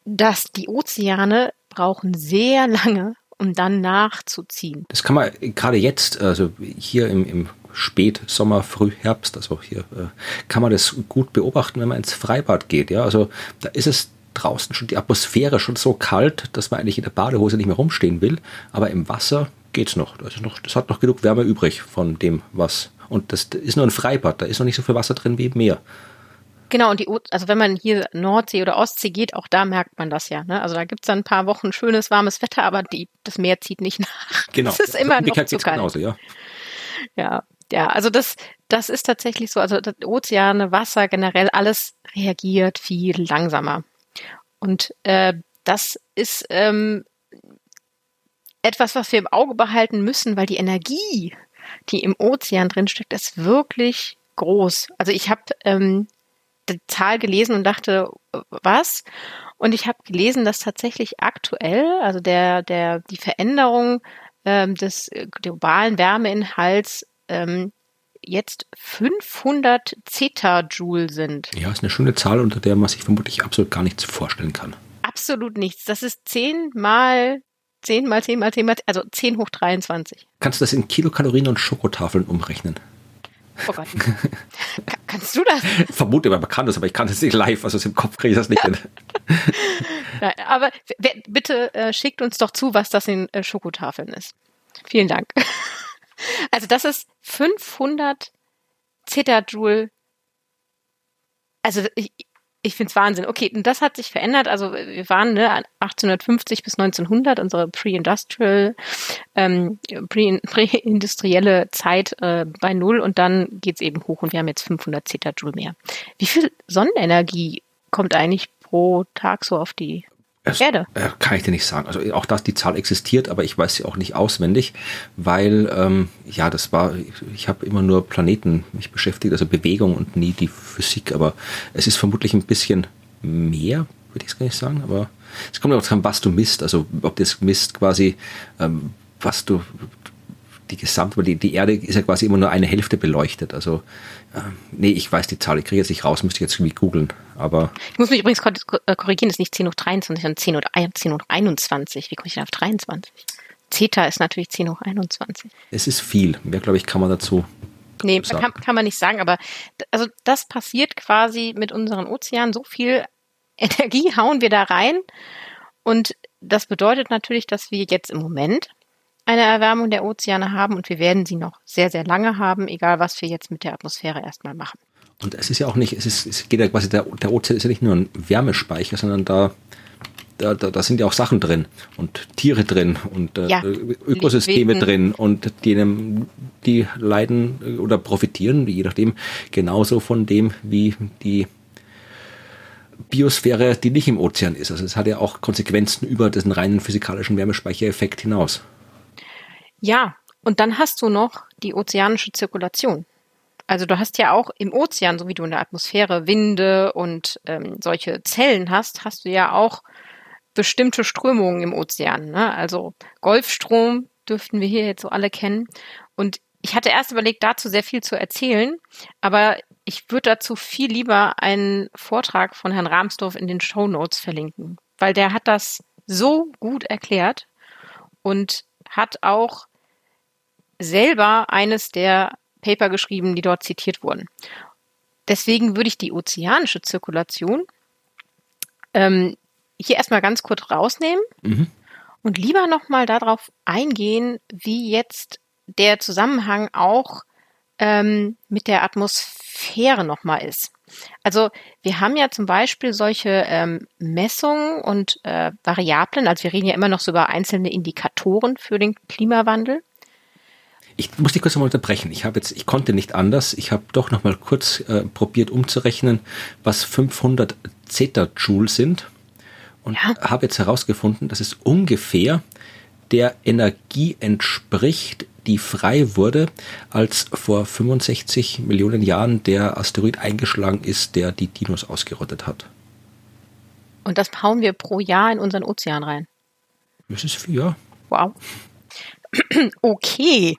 dass die Ozeane brauchen sehr lange, um dann nachzuziehen. Das kann man gerade jetzt, also hier im, im Spätsommer, Frühherbst, also hier äh, kann man das gut beobachten, wenn man ins Freibad geht. Ja, also da ist es draußen schon die Atmosphäre schon so kalt, dass man eigentlich in der Badehose nicht mehr rumstehen will. Aber im Wasser geht's noch. Das, noch, das hat noch genug Wärme übrig von dem, was. Und das ist nur ein Freibad, da ist noch nicht so viel Wasser drin wie im Meer. Genau, und die, also wenn man hier Nordsee oder Ostsee geht, auch da merkt man das ja. Ne? Also da gibt's dann ein paar Wochen schönes, warmes Wetter, aber die, das Meer zieht nicht nach. Genau. Es ist immer noch zu kalt. Genauso, ja. Ja, ja, also das, das ist tatsächlich so. Also Ozeane, Wasser generell, alles reagiert viel langsamer. Und äh, das ist ähm, etwas, was wir im Auge behalten müssen, weil die Energie, die im Ozean drin steckt, ist wirklich groß. Also ich habe ähm, die Zahl gelesen und dachte, was? Und ich habe gelesen, dass tatsächlich aktuell, also der, der, die Veränderung ähm, des globalen Wärmeinhalts ähm, jetzt 500 Zeta-Joule sind. Ja, ist eine schöne Zahl, unter der man sich vermutlich absolut gar nichts vorstellen kann. Absolut nichts. Das ist 10 mal 10 mal 10 mal 10 mal, also 10 hoch 23. Kannst du das in Kilokalorien und Schokotafeln umrechnen? Oh Gott. Kannst du das? Vermute, man kann das, aber ich kann das nicht live, also im Kopf kriege ich das nicht hin. Nein, aber bitte äh, schickt uns doch zu, was das in äh, Schokotafeln ist. Vielen Dank. Also das ist 500 Zetajoule. Also ich, ich finde es Wahnsinn. Okay, und das hat sich verändert. Also wir waren ne, 1850 bis 1900, unsere Pre-Industrial, ähm, Pre-industrielle Zeit äh, bei Null und dann geht's eben hoch und wir haben jetzt 500 Zetajoule mehr. Wie viel Sonnenenergie kommt eigentlich pro Tag so auf die es, Erde. Äh, kann ich dir nicht sagen. Also auch dass die Zahl existiert, aber ich weiß sie auch nicht auswendig, weil ähm, ja, das war, ich habe immer nur Planeten mich beschäftigt, also Bewegung und nie die Physik, aber es ist vermutlich ein bisschen mehr, würde ich es gar nicht sagen, aber es kommt auch dran, was du misst, also ob das misst quasi, ähm, was du die Gesamt, die, die Erde ist ja quasi immer nur eine Hälfte beleuchtet. Also, äh, nee, ich weiß die Zahl, ich kriege jetzt nicht raus, müsste ich jetzt irgendwie googeln. Aber. Ich muss mich übrigens äh, korrigieren, es ist nicht 10 hoch 23, sondern 10 hoch, 10 hoch 21. Wie komme ich denn auf 23? Zeta ist natürlich 10 hoch 21. Es ist viel. Mehr, glaube ich, kann man dazu. Nee, kann, kann man nicht sagen, aber also das passiert quasi mit unseren Ozeanen. So viel Energie hauen wir da rein. Und das bedeutet natürlich, dass wir jetzt im Moment eine Erwärmung der Ozeane haben und wir werden sie noch sehr, sehr lange haben, egal was wir jetzt mit der Atmosphäre erstmal machen. Und es ist ja auch nicht, es, ist, es geht ja quasi, der, der Ozean ist ja nicht nur ein Wärmespeicher, sondern da, da, da, da sind ja auch Sachen drin und Tiere drin und äh, ja, Ökosysteme drin und die, die leiden oder profitieren, je nachdem, genauso von dem, wie die Biosphäre, die nicht im Ozean ist. Also es hat ja auch Konsequenzen über diesen reinen physikalischen Wärmespeichereffekt hinaus. Ja, und dann hast du noch die ozeanische Zirkulation. Also du hast ja auch im Ozean, so wie du in der Atmosphäre Winde und ähm, solche Zellen hast, hast du ja auch bestimmte Strömungen im Ozean. Ne? Also Golfstrom dürften wir hier jetzt so alle kennen. Und ich hatte erst überlegt, dazu sehr viel zu erzählen, aber ich würde dazu viel lieber einen Vortrag von Herrn Rahmsdorf in den Show Notes verlinken, weil der hat das so gut erklärt und hat auch selber eines der Paper geschrieben, die dort zitiert wurden. Deswegen würde ich die ozeanische Zirkulation ähm, hier erstmal ganz kurz rausnehmen mhm. und lieber nochmal darauf eingehen, wie jetzt der Zusammenhang auch ähm, mit der Atmosphäre nochmal ist. Also wir haben ja zum Beispiel solche ähm, Messungen und äh, Variablen, also wir reden ja immer noch so über einzelne Indikatoren für den Klimawandel. Ich muss dich kurz mal unterbrechen. Ich habe jetzt, ich konnte nicht anders. Ich habe doch noch mal kurz äh, probiert umzurechnen, was 500 Zeta-Joule sind und ja. habe jetzt herausgefunden, dass es ungefähr der Energie entspricht, die frei wurde, als vor 65 Millionen Jahren der Asteroid eingeschlagen ist, der die Dinos ausgerottet hat. Und das hauen wir pro Jahr in unseren Ozean rein. Das ist viel, ja. Wow. okay.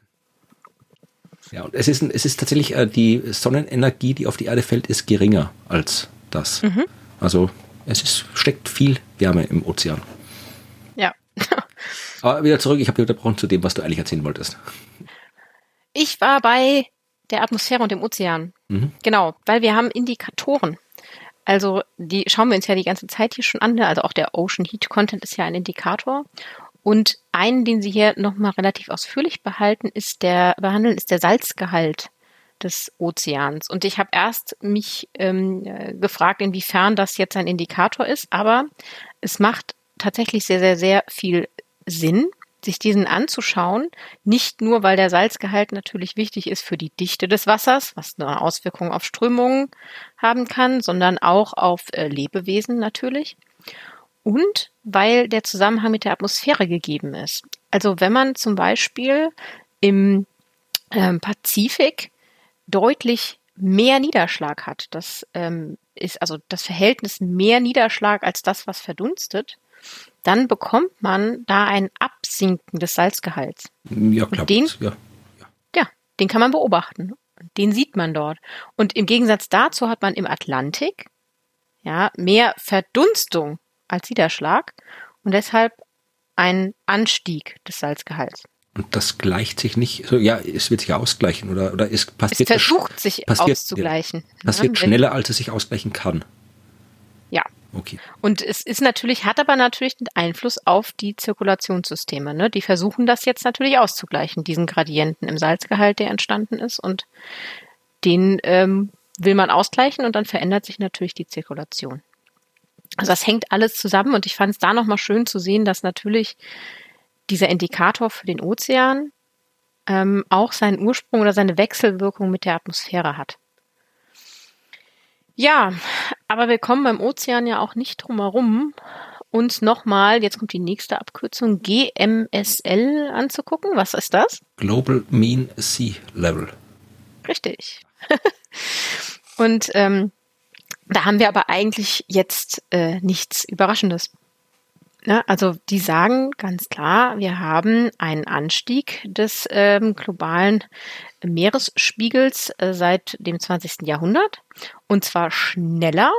Ja, und es ist, es ist tatsächlich, äh, die Sonnenenergie, die auf die Erde fällt, ist geringer als das. Mhm. Also es ist, steckt viel Wärme im Ozean. Ja. Aber wieder zurück, ich habe dich unterbrochen zu dem, was du eigentlich erzählen wolltest. Ich war bei der Atmosphäre und dem Ozean. Mhm. Genau, weil wir haben Indikatoren. Also die schauen wir uns ja die ganze Zeit hier schon an. Ne? Also auch der Ocean Heat Content ist ja ein Indikator. Und einen, den Sie hier nochmal relativ ausführlich behalten, ist der, behandeln, ist der Salzgehalt des Ozeans. Und ich habe erst mich ähm, gefragt, inwiefern das jetzt ein Indikator ist, aber es macht tatsächlich sehr, sehr, sehr viel Sinn, sich diesen anzuschauen. Nicht nur, weil der Salzgehalt natürlich wichtig ist für die Dichte des Wassers, was eine Auswirkung auf Strömungen haben kann, sondern auch auf äh, Lebewesen natürlich. Und weil der Zusammenhang mit der Atmosphäre gegeben ist. Also wenn man zum Beispiel im äh, Pazifik deutlich mehr Niederschlag hat. Das ähm, ist also das Verhältnis mehr Niederschlag als das, was verdunstet. Dann bekommt man da ein Absinken des Salzgehalts. Ja, klar. Den, ja. ja, den kann man beobachten. Den sieht man dort. Und im Gegensatz dazu hat man im Atlantik ja mehr Verdunstung als Niederschlag und deshalb einen Anstieg des Salzgehalts. Und das gleicht sich nicht, so, ja, es wird sich ausgleichen oder, oder es passiert. Es versucht sich passiert, auszugleichen. Passiert ja, schneller, als es sich ausgleichen kann. Ja. Okay. Und es ist natürlich, hat aber natürlich einen Einfluss auf die Zirkulationssysteme. Ne? Die versuchen das jetzt natürlich auszugleichen, diesen Gradienten im Salzgehalt, der entstanden ist. Und den ähm, will man ausgleichen und dann verändert sich natürlich die Zirkulation. Also das hängt alles zusammen und ich fand es da nochmal schön zu sehen, dass natürlich dieser Indikator für den Ozean ähm, auch seinen Ursprung oder seine Wechselwirkung mit der Atmosphäre hat. Ja, aber wir kommen beim Ozean ja auch nicht drum herum, uns nochmal, jetzt kommt die nächste Abkürzung, GMSL anzugucken. Was ist das? Global Mean Sea Level. Richtig. Und ähm, da haben wir aber eigentlich jetzt äh, nichts Überraschendes. Ne? Also die sagen ganz klar, wir haben einen Anstieg des ähm, globalen Meeresspiegels äh, seit dem 20. Jahrhundert und zwar schneller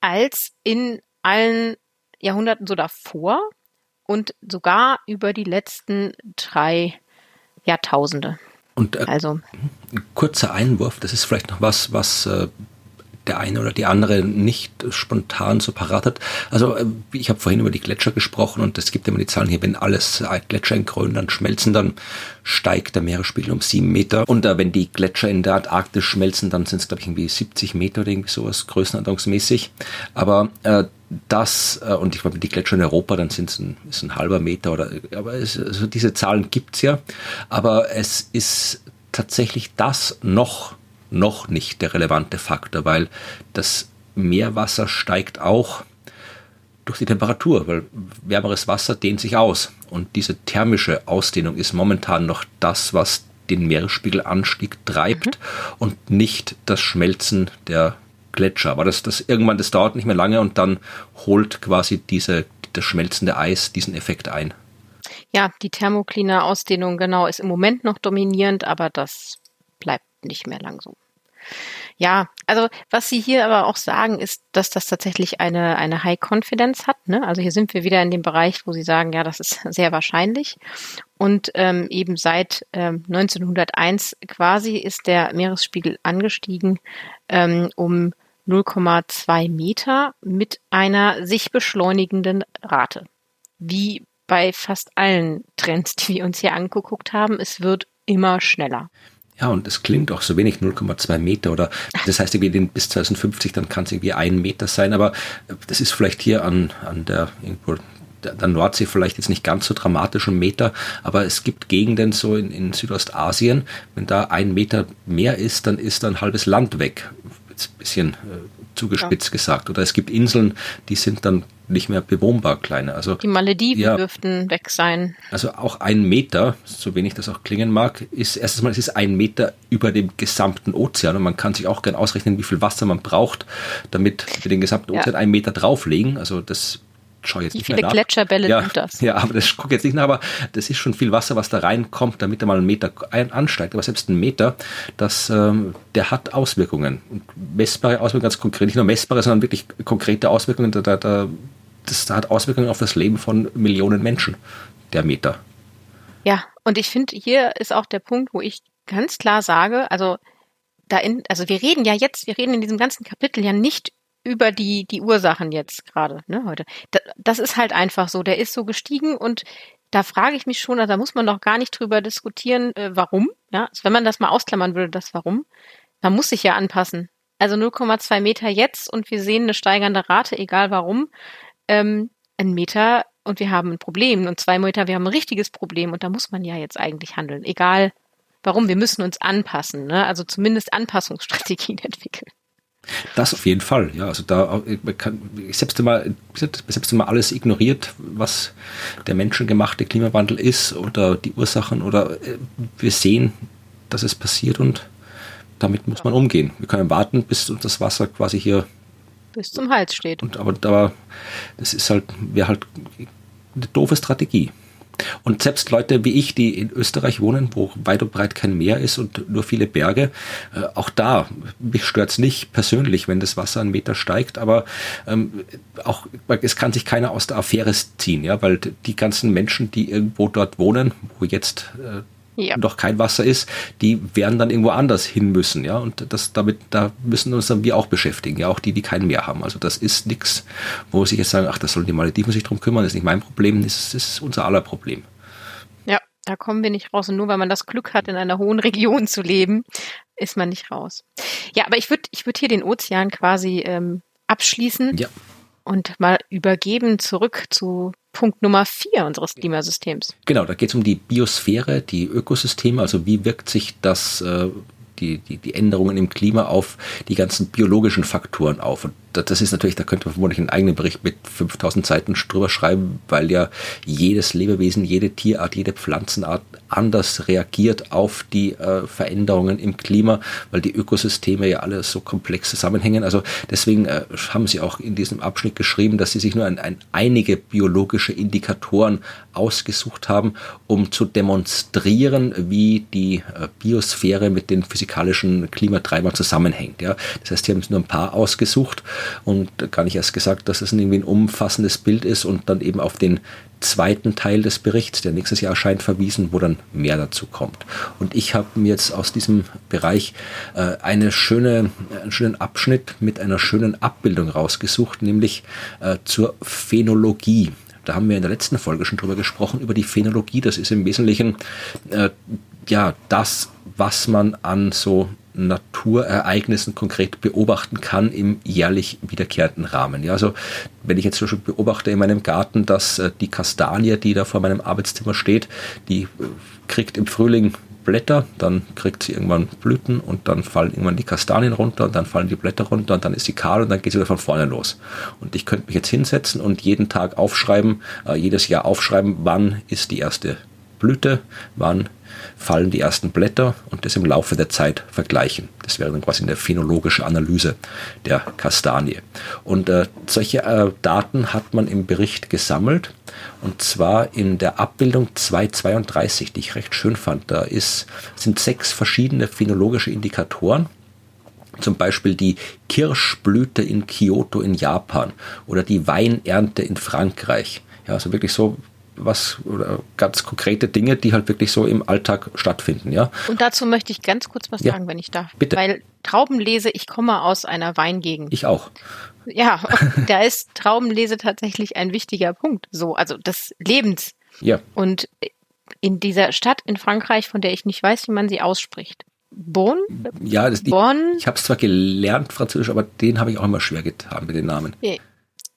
als in allen Jahrhunderten so davor und sogar über die letzten drei Jahrtausende. Und äh, also ein kurzer Einwurf, das ist vielleicht noch was, was äh, der eine oder die andere nicht spontan so parat hat. Also äh, ich habe vorhin über die Gletscher gesprochen und es gibt immer die Zahlen hier, wenn alles äh, Gletscher in Grönland schmelzen, dann steigt der Meeresspiegel um sieben Meter. Und äh, wenn die Gletscher in der Antarktis schmelzen, dann sind es, glaube ich, irgendwie 70 Meter oder irgendwie sowas, größenordnungsmäßig. Aber äh, das, äh, und ich glaube, die Gletscher in Europa, dann sind es ein, ein halber Meter oder, aber es, also diese Zahlen gibt's ja. Aber es ist tatsächlich das noch noch nicht der relevante Faktor, weil das Meerwasser steigt auch durch die Temperatur, weil wärmeres Wasser dehnt sich aus. Und diese thermische Ausdehnung ist momentan noch das, was den Meeresspiegelanstieg treibt mhm. und nicht das Schmelzen der Gletscher. Aber das, das irgendwann, das dauert nicht mehr lange und dann holt quasi diese, das schmelzende Eis diesen Effekt ein. Ja, die thermokline Ausdehnung, genau, ist im Moment noch dominierend, aber das bleibt nicht mehr lang so. Ja, also was Sie hier aber auch sagen, ist, dass das tatsächlich eine, eine High Confidence hat. Ne? Also hier sind wir wieder in dem Bereich, wo Sie sagen, ja, das ist sehr wahrscheinlich. Und ähm, eben seit ähm, 1901 quasi ist der Meeresspiegel angestiegen um ähm, 0,2 Meter mit einer sich beschleunigenden Rate. Wie bei fast allen Trends, die wir uns hier angeguckt haben, es wird immer schneller. Ja, und es klingt auch so wenig, 0,2 Meter oder das heißt irgendwie bis 2050, dann kann es irgendwie ein Meter sein, aber das ist vielleicht hier an, an der, irgendwo der Nordsee vielleicht jetzt nicht ganz so dramatisch ein Meter, aber es gibt Gegenden so in, in Südostasien, wenn da ein Meter mehr ist, dann ist ein halbes Land weg. Jetzt ein bisschen äh, zugespitzt ja. gesagt. Oder es gibt Inseln, die sind dann nicht mehr bewohnbar kleiner. Also die Malediven ja, dürften weg sein. Also auch ein Meter, so wenig das auch klingen mag, ist erstens mal es ist ein Meter über dem gesamten Ozean und man kann sich auch gern ausrechnen, wie viel Wasser man braucht, damit wir den gesamten Ozean ja. einen Meter drauflegen. Also das schau jetzt Wie nicht viele mehr nach. Gletscherbälle ja, sind das? Ja, aber das gucke jetzt nicht nach, aber das ist schon viel Wasser, was da reinkommt, damit er mal einen Meter ein, ansteigt. Aber selbst ein Meter, das, ähm, der hat Auswirkungen. messbare Auswirkungen, ganz konkret, nicht nur messbare, sondern wirklich konkrete Auswirkungen. Da, da, da, das hat Auswirkungen auf das Leben von Millionen Menschen, der Meter. Ja, und ich finde, hier ist auch der Punkt, wo ich ganz klar sage, also da in, also wir reden ja jetzt, wir reden in diesem ganzen Kapitel ja nicht über die, die Ursachen jetzt gerade, ne, heute. das ist halt einfach so. Der ist so gestiegen und da frage ich mich schon, also da muss man doch gar nicht drüber diskutieren, äh, warum. Ja, also wenn man das mal ausklammern würde, das Warum, man muss sich ja anpassen. Also 0,2 Meter jetzt und wir sehen eine steigernde Rate, egal warum. Ähm, ein Meter und wir haben ein Problem und zwei Meter, wir haben ein richtiges Problem und da muss man ja jetzt eigentlich handeln, egal warum. Wir müssen uns anpassen, ne? also zumindest Anpassungsstrategien entwickeln. Das auf jeden Fall, ja. Also da kann, selbst wenn man, selbst wenn man alles ignoriert, was der menschengemachte Klimawandel ist oder die Ursachen oder äh, wir sehen, dass es passiert und damit muss man umgehen. Wir können warten, bis das Wasser quasi hier bis zum Hals steht. Und aber da, das ist halt, wäre halt eine doofe Strategie. Und selbst Leute wie ich, die in Österreich wohnen, wo weit und breit kein Meer ist und nur viele Berge, äh, auch da, mich stört's nicht persönlich, wenn das Wasser einen Meter steigt, aber ähm, auch es kann sich keiner aus der Affäre ziehen, ja, weil die ganzen Menschen, die irgendwo dort wohnen, wo jetzt äh, ja. noch kein Wasser ist, die werden dann irgendwo anders hin müssen, ja. Und das damit, da müssen uns dann wir auch beschäftigen, ja, auch die, die kein Meer haben. Also das ist nichts, wo sich jetzt sagen, ach, das sollen die Malediven sich drum kümmern, das ist nicht mein Problem, das ist unser aller Problem. Ja, da kommen wir nicht raus. Und nur weil man das Glück hat, in einer hohen Region zu leben, ist man nicht raus. Ja, aber ich würde ich würde hier den Ozean quasi ähm, abschließen. Ja und mal übergeben zurück zu Punkt Nummer vier unseres Klimasystems. Genau, da geht es um die Biosphäre, die Ökosysteme, also wie wirkt sich das äh, die, die, die Änderungen im Klima auf die ganzen biologischen Faktoren auf. Und das ist natürlich, da könnte man vermutlich einen eigenen Bericht mit 5000 Seiten drüber schreiben, weil ja jedes Lebewesen, jede Tierart, jede Pflanzenart anders reagiert auf die äh, Veränderungen im Klima, weil die Ökosysteme ja alle so komplex zusammenhängen. Also deswegen äh, haben sie auch in diesem Abschnitt geschrieben, dass sie sich nur ein, ein, einige biologische Indikatoren ausgesucht haben, um zu demonstrieren, wie die äh, Biosphäre mit den physikalischen Klimatreibern zusammenhängt. Ja. Das heißt, sie haben nur ein paar ausgesucht und gar nicht erst gesagt, dass es irgendwie ein umfassendes Bild ist und dann eben auf den zweiten Teil des Berichts, der nächstes Jahr erscheint, verwiesen, wo dann mehr dazu kommt. Und ich habe mir jetzt aus diesem Bereich äh, eine schöne, einen schönen Abschnitt mit einer schönen Abbildung rausgesucht, nämlich äh, zur Phänologie. Da haben wir in der letzten Folge schon drüber gesprochen, über die Phänologie. Das ist im Wesentlichen äh, ja das, was man an so Naturereignissen konkret beobachten kann im jährlich wiederkehrenden Rahmen. Ja, also wenn ich jetzt schon beobachte in meinem Garten, dass äh, die Kastanie, die da vor meinem Arbeitszimmer steht, die äh, kriegt im Frühling Blätter, dann kriegt sie irgendwann Blüten und dann fallen irgendwann die Kastanien runter und dann fallen die Blätter runter und dann ist sie kahl und dann geht sie wieder von vorne los. Und ich könnte mich jetzt hinsetzen und jeden Tag aufschreiben, äh, jedes Jahr aufschreiben, wann ist die erste Blüte, wann fallen die ersten Blätter und das im Laufe der Zeit vergleichen. Das wäre dann quasi eine phänologische Analyse der Kastanie. Und äh, solche äh, Daten hat man im Bericht gesammelt und zwar in der Abbildung 232, die ich recht schön fand. Da ist, sind sechs verschiedene phänologische Indikatoren zum Beispiel die Kirschblüte in Kyoto in Japan oder die Weinernte in Frankreich. Ja, also wirklich so was oder ganz konkrete Dinge, die halt wirklich so im Alltag stattfinden, ja. Und dazu möchte ich ganz kurz was Ja, sagen, wenn ich darf. bitte. Weil Traubenlese, ich komme aus einer Weingegend. Ich auch. Ja, da ist Traubenlese tatsächlich ein wichtiger Punkt. So, also des Lebens. Ja, Und in dieser Stadt in Frankreich, von der ich nicht weiß, wie man sie ausspricht. Bonn? ja, das, ich, Bonn? ich habe es zwar gelernt Französisch, aber den habe ich auch immer schwer getan mit den Namen.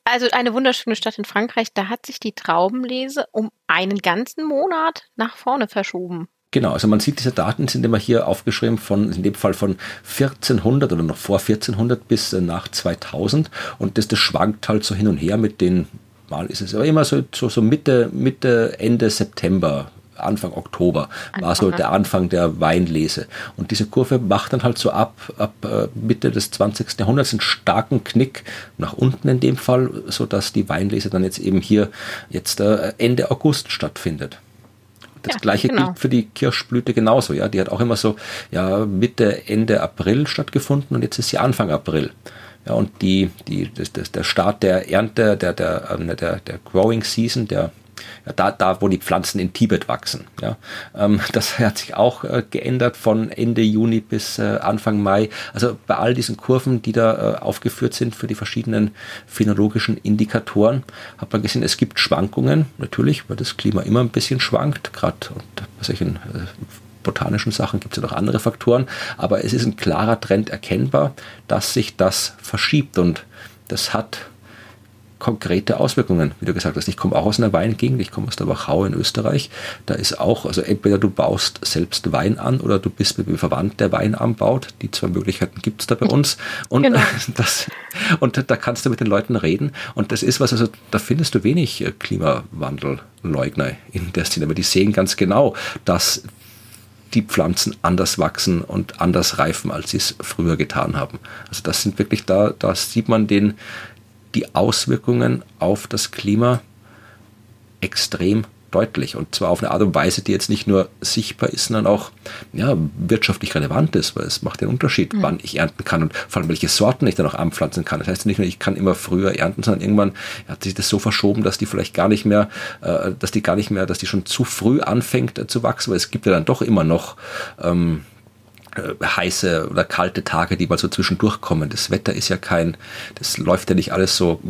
Also eine wunderschöne Stadt in Frankreich, da hat sich die Traubenlese um einen ganzen Monat nach vorne verschoben. Genau, also man sieht, diese Daten sind immer hier aufgeschrieben von, in dem Fall von 1400 oder noch vor 1400 bis äh, nach 2000 und das, das schwankt halt so hin und her mit den, mal ist es aber immer so, so, so Mitte, Mitte, Ende September, Anfang Oktober war so der Anfang der Weinlese. Und diese Kurve macht dann halt so ab, ab äh, Mitte des 20. Jahrhunderts einen starken Knick nach unten in dem Fall, so dass die Weinlese dann jetzt eben hier jetzt äh, Ende August stattfindet. Das Ja, gleiche genau. gilt für die Kirschblüte genauso, ja. Die hat auch immer so ja, Mitte, Ende April stattgefunden und jetzt ist sie Anfang April. Ja, und die, die, das, das, der Start der Ernte, der, der, ähm, der, der Growing Season, der da, da, wo die Pflanzen in Tibet wachsen. Ja. Ähm, das hat sich auch äh, geändert von Ende Juni bis äh, Anfang Mai. Also bei all diesen Kurven, die da äh, aufgeführt sind für die verschiedenen phänologischen Indikatoren, hat man gesehen, es gibt Schwankungen, natürlich, weil das Klima immer ein bisschen schwankt, gerade bei solchen äh, botanischen Sachen gibt es ja noch andere Faktoren, aber es ist ein klarer Trend erkennbar, dass sich das verschiebt und das hat konkrete Auswirkungen, wie du gesagt hast. Ich komme auch aus einer Weingegend, ich komme aus der Wachau in Österreich. Da ist auch, also entweder du baust selbst Wein an oder du bist mit einem Verwandt, der Wein anbaut. Die zwei Möglichkeiten gibt es da bei uns. Und, Genau. das, und da kannst du mit den Leuten reden. Und das ist was, also da findest du wenig äh, Klimawandelleugner in der Szene, aber die sehen ganz genau, dass die Pflanzen anders wachsen und anders reifen, als sie es früher getan haben. Also das sind wirklich da, da sieht man den, die Auswirkungen auf das Klima extrem deutlich und zwar auf eine Art und Weise, die jetzt nicht nur sichtbar ist, sondern auch ja, wirtschaftlich relevant ist, weil es macht den Unterschied, wann ich ernten kann und vor allem welche Sorten ich dann auch anpflanzen kann. Das heißt nicht nur, ich kann immer früher ernten, sondern irgendwann hat sich das so verschoben, dass die vielleicht gar nicht mehr, äh, dass die gar nicht mehr, dass die schon zu früh anfängt äh, zu wachsen, weil es gibt ja dann doch immer noch ähm, äh, heiße oder kalte Tage, die mal so zwischendurch kommen. Das Wetter ist ja kein, das läuft ja nicht alles so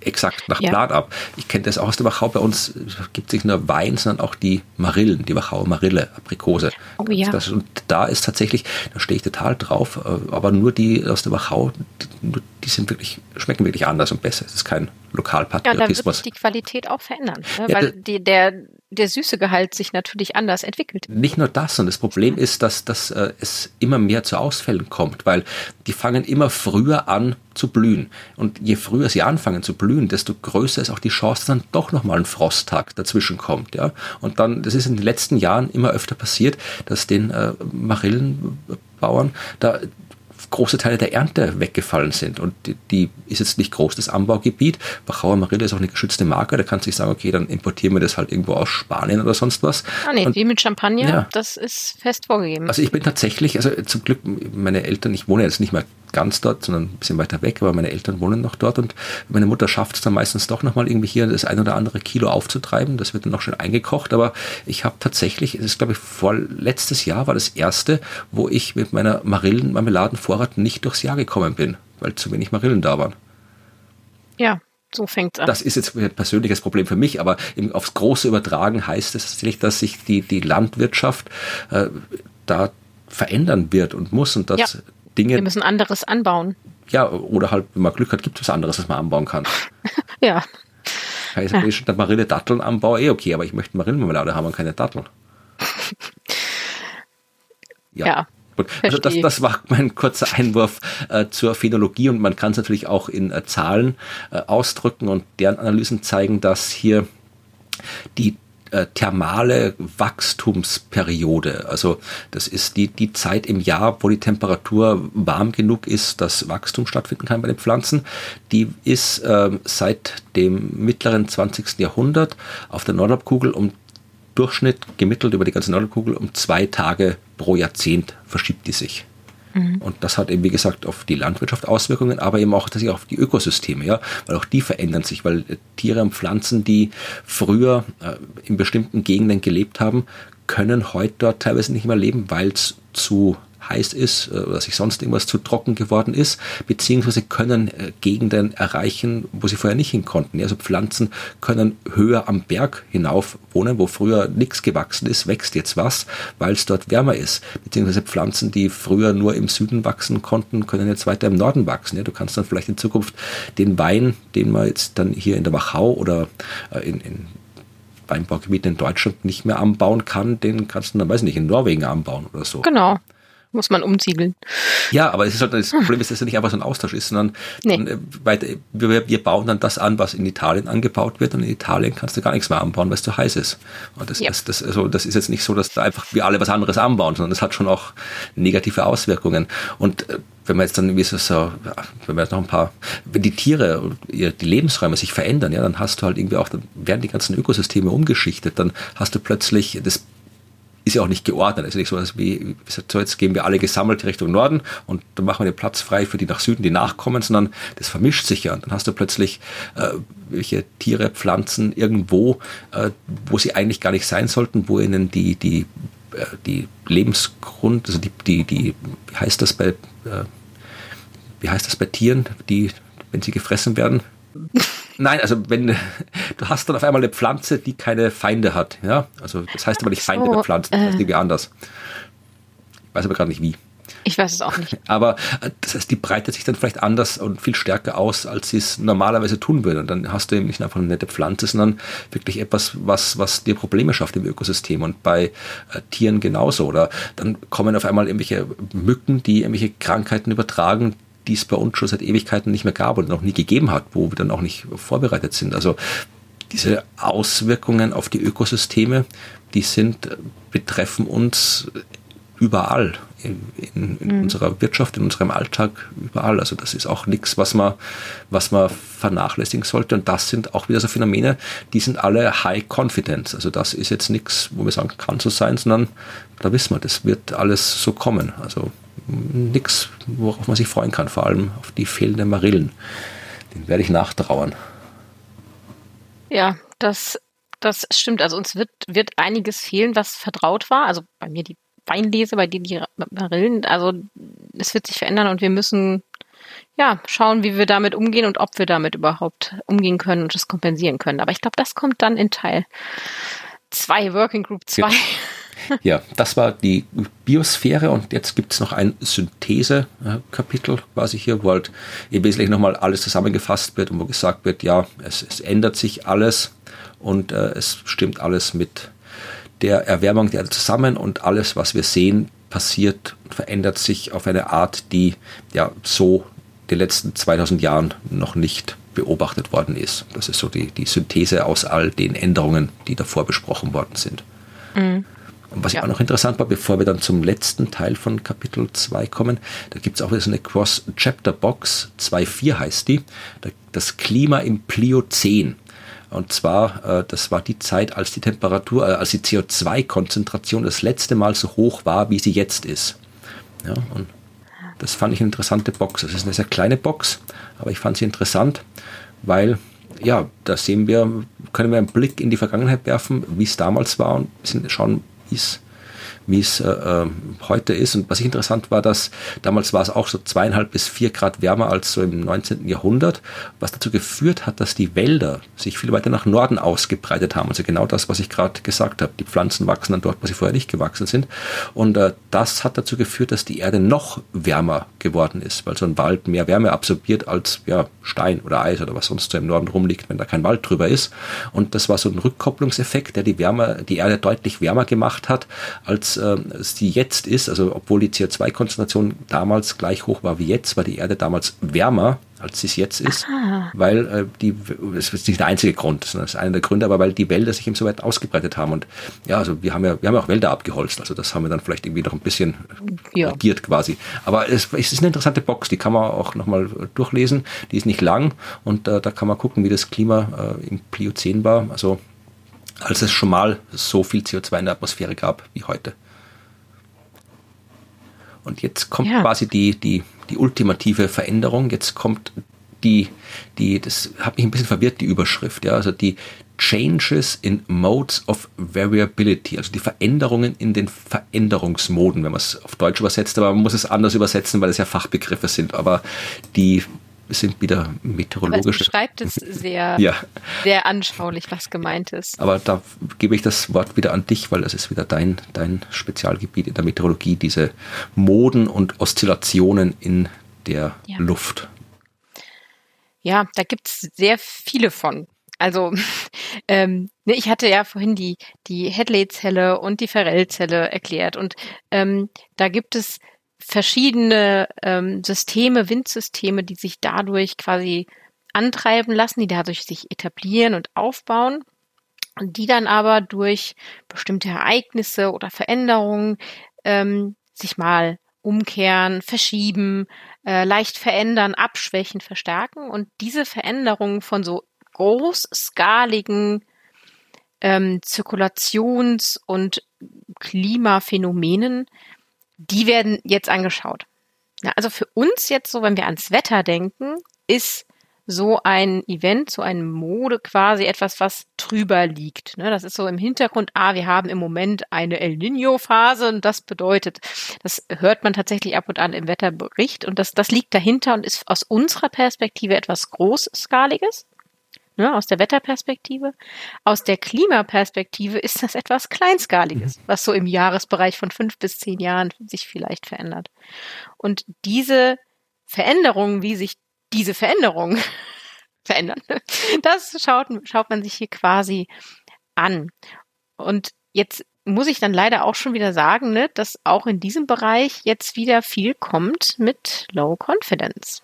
exakt nach Ja. Plan ab. Ich kenne das auch aus der Wachau. Bei uns gibt es nicht nur Wein, sondern auch die Marillen, die Wachauer Marille, Aprikose. Oh ja. Das, und da ist tatsächlich, da stehe ich total drauf, äh, aber nur die aus der Wachau, die, die sind wirklich, schmecken wirklich anders und besser. Es ist kein Ja, da wird Lokalpatriotismus. sich die Qualität auch verändern, ne? Ja, weil die, der, der süße Gehalt sich natürlich anders entwickelt. Nicht nur das, sondern das Problem ist, dass, dass äh, es immer mehr zu Ausfällen kommt, weil die fangen immer früher an zu blühen. Und je früher sie anfangen zu blühen, desto größer ist auch die Chance, dass dann doch nochmal ein Frosttag dazwischen kommt. Ja? Und dann, das ist in den letzten Jahren immer öfter passiert, dass den äh, Marillenbauern da große Teile der Ernte weggefallen sind. Und die, die ist jetzt nicht groß, das Anbaugebiet. Wachauer Marille ist auch eine geschützte Marke. Da kannst du nicht sagen, okay, dann importieren wir das halt irgendwo aus Spanien oder sonst was. Ah nee, Und- wie mit Champagner, Ja. das ist fest vorgegeben. also ich bin tatsächlich, also zum Glück, meine Eltern, ich wohne jetzt nicht mehr ganz dort, sondern ein bisschen weiter weg, aber meine Eltern wohnen noch dort und meine Mutter schafft es dann meistens doch nochmal irgendwie hier das ein oder andere Kilo aufzutreiben. Das wird dann noch schön eingekocht, aber ich habe tatsächlich, es ist glaube ich vorletztes Jahr war das erste, wo ich mit meiner Marillenmarmeladenvorrat nicht durchs Jahr gekommen bin, weil zu wenig Marillen da waren. ja, so fängt's an. Das ist jetzt ein persönliches Problem für mich, aber aufs Große übertragen heißt es tatsächlich, dass sich die, die Landwirtschaft äh, da verändern wird und muss und dass Ja. Dinge, Wir müssen anderes anbauen. ja, oder halt, wenn man Glück hat, gibt es was anderes, was man anbauen kann. Ja, Heißt, ich der Marille Datteln anbaue, eh okay, aber ich möchte Marillenmarmelade haben und keine Datteln. Ja, Gut, also das, das war mein kurzer Einwurf äh, zur Phänologie und man kann es natürlich auch in äh, Zahlen äh, ausdrücken und deren Analysen zeigen, dass hier die äh, thermale Wachstumsperiode, also das ist die, die Zeit im Jahr, wo die Temperatur warm genug ist, dass Wachstum stattfinden kann bei den Pflanzen, die ist ähm, seit dem mittleren 20. Jahrhundert auf der Nordhalbkugel um Durchschnitt gemittelt über die ganze Nordhalbkugel um zwei Tage pro Jahrzehnt verschiebt die sich. Mhm. Und das hat eben, wie gesagt, auf die Landwirtschaft Auswirkungen, aber eben auch tatsächlich auf die Ökosysteme, ja, weil auch die verändern sich, weil Tiere und Pflanzen, die früher äh, in bestimmten Gegenden gelebt haben, können heute dort teilweise nicht mehr leben, weil es zu heiß ist äh, oder sich sonst irgendwas zu trocken geworden ist, beziehungsweise können äh, Gegenden erreichen, wo sie vorher nicht hin konnten. Also Pflanzen können höher am Berg hinauf wohnen, wo früher nichts gewachsen ist, wächst jetzt was, weil es dort wärmer ist. Beziehungsweise Pflanzen, die früher nur im Süden wachsen konnten, können jetzt weiter im Norden wachsen. Du kannst dann vielleicht in Zukunft den Wein, den man jetzt dann hier in der Wachau oder äh, in, in Weinbaugebieten in Deutschland nicht mehr anbauen kann, den kannst du dann, weiß nicht, in Norwegen anbauen oder so. Genau muss man umziegeln. Ja, aber es ist halt, das Problem ist, dass es nicht einfach so ein Austausch ist, sondern nee. Äh, weiter, wir, wir, bauen dann das an, was in Italien angebaut wird und in Italien kannst du gar nichts mehr anbauen, weil es zu heiß ist. Und das, ja. das, das, also das ist jetzt nicht so, dass da einfach wir alle was anderes anbauen, sondern das hat schon auch negative Auswirkungen. Und äh, wenn man jetzt dann wie so, wenn man jetzt noch ein paar, wenn die Tiere, die Lebensräume sich verändern, ja, dann hast du halt irgendwie auch, dann werden die ganzen Ökosysteme umgeschichtet, dann hast du plötzlich das ist ja auch nicht geordnet. Also nicht so, dass wie, so jetzt gehen wir alle gesammelt Richtung Norden und dann machen wir den Platz frei für die nach Süden, die nachkommen, sondern das vermischt sich ja. Und dann hast du plötzlich äh, welche Tiere, Pflanzen irgendwo, äh, wo sie eigentlich gar nicht sein sollten, wo ihnen die, die, äh, die Lebensgrund, also die, die, die, wie heißt das bei, äh, wie heißt das bei Tieren, die, wenn sie gefressen werden? Nein, also wenn du hast dann auf einmal eine Pflanze, die keine Feinde hat, ja. Also das heißt aber nicht Feinde der Pflanze, das heißt äh. irgendwie anders. Ich weiß aber gerade nicht wie. Ich weiß es auch nicht. Aber äh, das heißt, die breitet sich dann vielleicht anders und viel stärker aus, als sie es normalerweise tun würde. Und dann hast du eben nicht einfach eine nette Pflanze, sondern wirklich etwas, was, was dir Probleme schafft im Ökosystem. Und bei äh, Tieren genauso. Oder dann kommen auf einmal irgendwelche Mücken, die irgendwelche Krankheiten übertragen, die es bei uns schon seit Ewigkeiten nicht mehr gab oder noch nie gegeben hat, wo wir dann auch nicht vorbereitet sind. Also diese Auswirkungen auf die Ökosysteme, die sind, betreffen uns überall in, in, in mhm. unserer Wirtschaft, in unserem Alltag, überall. Also das ist auch nichts, was man, was man vernachlässigen sollte. Und das sind auch wieder so Phänomene, die sind alle High Confidence. Also das ist jetzt nichts, wo wir sagen, kann so sein, sondern da wissen wir, das wird alles so kommen. Also nichts, worauf man sich freuen kann, vor allem auf die fehlenden Marillen. Den werde ich nachtrauern. Ja, das, das stimmt. Also uns wird, wird einiges fehlen, was vertraut war. Also bei mir die Weinlese, bei dir die Marillen. Also es wird sich verändern und wir müssen ja schauen, wie wir damit umgehen und ob wir damit überhaupt umgehen können und das kompensieren können. Aber ich glaube, das kommt dann in Teil 2, Working Group 2. Ja. Das war die Biosphäre und jetzt gibt es noch ein Synthese-Kapitel quasi hier, wo halt im Wesentlichen nochmal alles zusammengefasst wird und wo gesagt wird, ja, es, es ändert sich alles und äh, es stimmt alles mit der Erwärmung der Erde zusammen und alles, was wir sehen, passiert und verändert sich auf eine Art, die ja so die letzten 2000 Jahren noch nicht beobachtet worden ist. Das ist so die, die Synthese aus all den Änderungen, die davor besprochen worden sind. Mhm. Und was ja. auch noch interessant war, bevor wir dann zum letzten Teil von Kapitel 2 kommen, da gibt es auch wieder so eine Cross-Chapter-Box, 2.4 heißt die, das Klima im Pliozän. Und zwar, äh, das war die Zeit, als die Temperatur, äh, als die CO2-Konzentration das letzte Mal so hoch war, wie sie jetzt ist. Ja, und das fand ich eine interessante Box. Das ist eine sehr kleine Box, aber ich fand sie interessant, weil ja, da sehen wir, können wir einen Blick in die Vergangenheit werfen, wie es damals war und schauen, wie es wie es äh, ähm, heute ist. Und was ich interessant war, dass damals war es auch so zweieinhalb bis vier Grad wärmer als so im 19. Jahrhundert, was dazu geführt hat, dass die Wälder sich viel weiter nach Norden ausgebreitet haben. Also genau das, was ich gerade gesagt habe. Die Pflanzen wachsen dann dort, wo sie vorher nicht gewachsen sind. Und äh, das hat dazu geführt, dass die Erde noch wärmer geworden ist, weil so ein Wald mehr Wärme absorbiert als ja, Stein oder Eis oder was sonst so im Norden rumliegt, wenn da kein Wald drüber ist. Und das war so ein Rückkopplungseffekt, der die Wärme, die Erde deutlich wärmer gemacht hat, als äh, sie jetzt ist, also obwohl die CO2-Konzentration damals gleich hoch war wie jetzt, war die Erde damals wärmer, als sie es jetzt ist, Aha. weil äh, die, das ist nicht der einzige Grund, sondern das ist einer der Gründe, aber weil die Wälder sich eben so weit ausgebreitet haben und ja, also wir haben ja, wir haben ja auch Wälder abgeholzt, also das haben wir dann vielleicht irgendwie noch ein bisschen ja. agiert quasi. Aber es, es, ist eine interessante Box, die kann man auch nochmal durchlesen, die ist nicht lang und äh, da kann man gucken, wie das Klima äh, im Pliozän war, also als es schon mal so viel CO2 in der Atmosphäre gab wie heute. Und jetzt kommt ja. quasi die, die, die ultimative Veränderung. Jetzt kommt die, die, das hat mich ein bisschen verwirrt, die Überschrift, ja, also die Changes in Modes of Variability, also die Veränderungen in den Veränderungsmoden, wenn man es auf Deutsch übersetzt, aber man muss es anders übersetzen, weil es ja Fachbegriffe sind, aber die sind wieder meteorologische. Es beschreibt es sehr, ja. sehr anschaulich, was gemeint ist. Aber da gebe ich das Wort wieder an dich, weil es ist wieder dein, dein Spezialgebiet in der Meteorologie, diese Moden und Oszillationen in der ja. Luft. Ja, da gibt es sehr viele von. Also ähm, ne, ich hatte ja vorhin die, die Hadley-Zelle und die Ferrell-Zelle erklärt und ähm, da gibt es verschiedene ähm, Systeme, Windsysteme, die sich dadurch quasi antreiben lassen, die dadurch sich etablieren und aufbauen und die dann aber durch bestimmte Ereignisse oder Veränderungen ähm, sich mal umkehren, verschieben, äh, leicht verändern, abschwächen, verstärken. Und diese Veränderungen von so großskaligen ähm, Zirkulations- und Klimaphänomenen, die werden jetzt angeschaut. Ja, also für uns jetzt so, wenn wir ans Wetter denken, ist so ein Event, so eine Mode quasi etwas, was drüber liegt. Ne? Das ist so im Hintergrund, ah, wir haben im Moment eine El Nino-Phase und das bedeutet, das hört man tatsächlich ab und an im Wetterbericht und das, das liegt dahinter und ist aus unserer Perspektive etwas Großskaliges. Ne, aus der Wetterperspektive. Aus der Klimaperspektive ist das etwas Kleinskaliges, mhm. was so im Jahresbereich von fünf bis zehn Jahren sich vielleicht verändert. Und diese Veränderungen, wie sich diese Veränderungen verändern. Das schaut, schaut man sich hier quasi an. Und jetzt muss ich dann leider auch schon wieder sagen, ne, dass auch in diesem Bereich jetzt wieder viel kommt mit Low Confidence.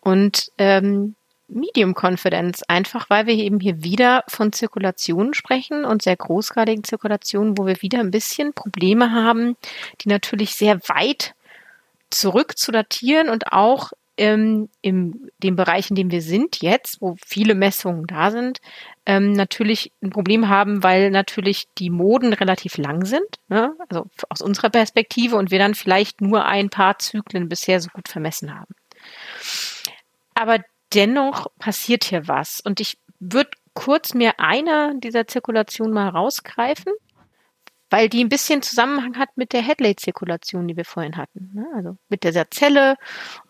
Und ähm, Medium Confidence, einfach weil wir eben hier wieder von Zirkulationen sprechen und sehr großgradigen Zirkulationen, wo wir wieder ein bisschen Probleme haben, die natürlich sehr weit zurück zu datieren und auch ähm, in dem Bereich, in dem wir sind jetzt, wo viele Messungen da sind, ähm, natürlich ein Problem haben, weil natürlich die Moden relativ lang sind, ne? also aus unserer Perspektive und wir dann vielleicht nur ein paar Zyklen bisher so gut vermessen haben. Aber dennoch passiert hier was und ich würde kurz mir eine dieser Zirkulationen mal rausgreifen weil die ein bisschen Zusammenhang hat mit der Headley-Zirkulation, die wir vorhin hatten. Ne? Also mit dieser Zelle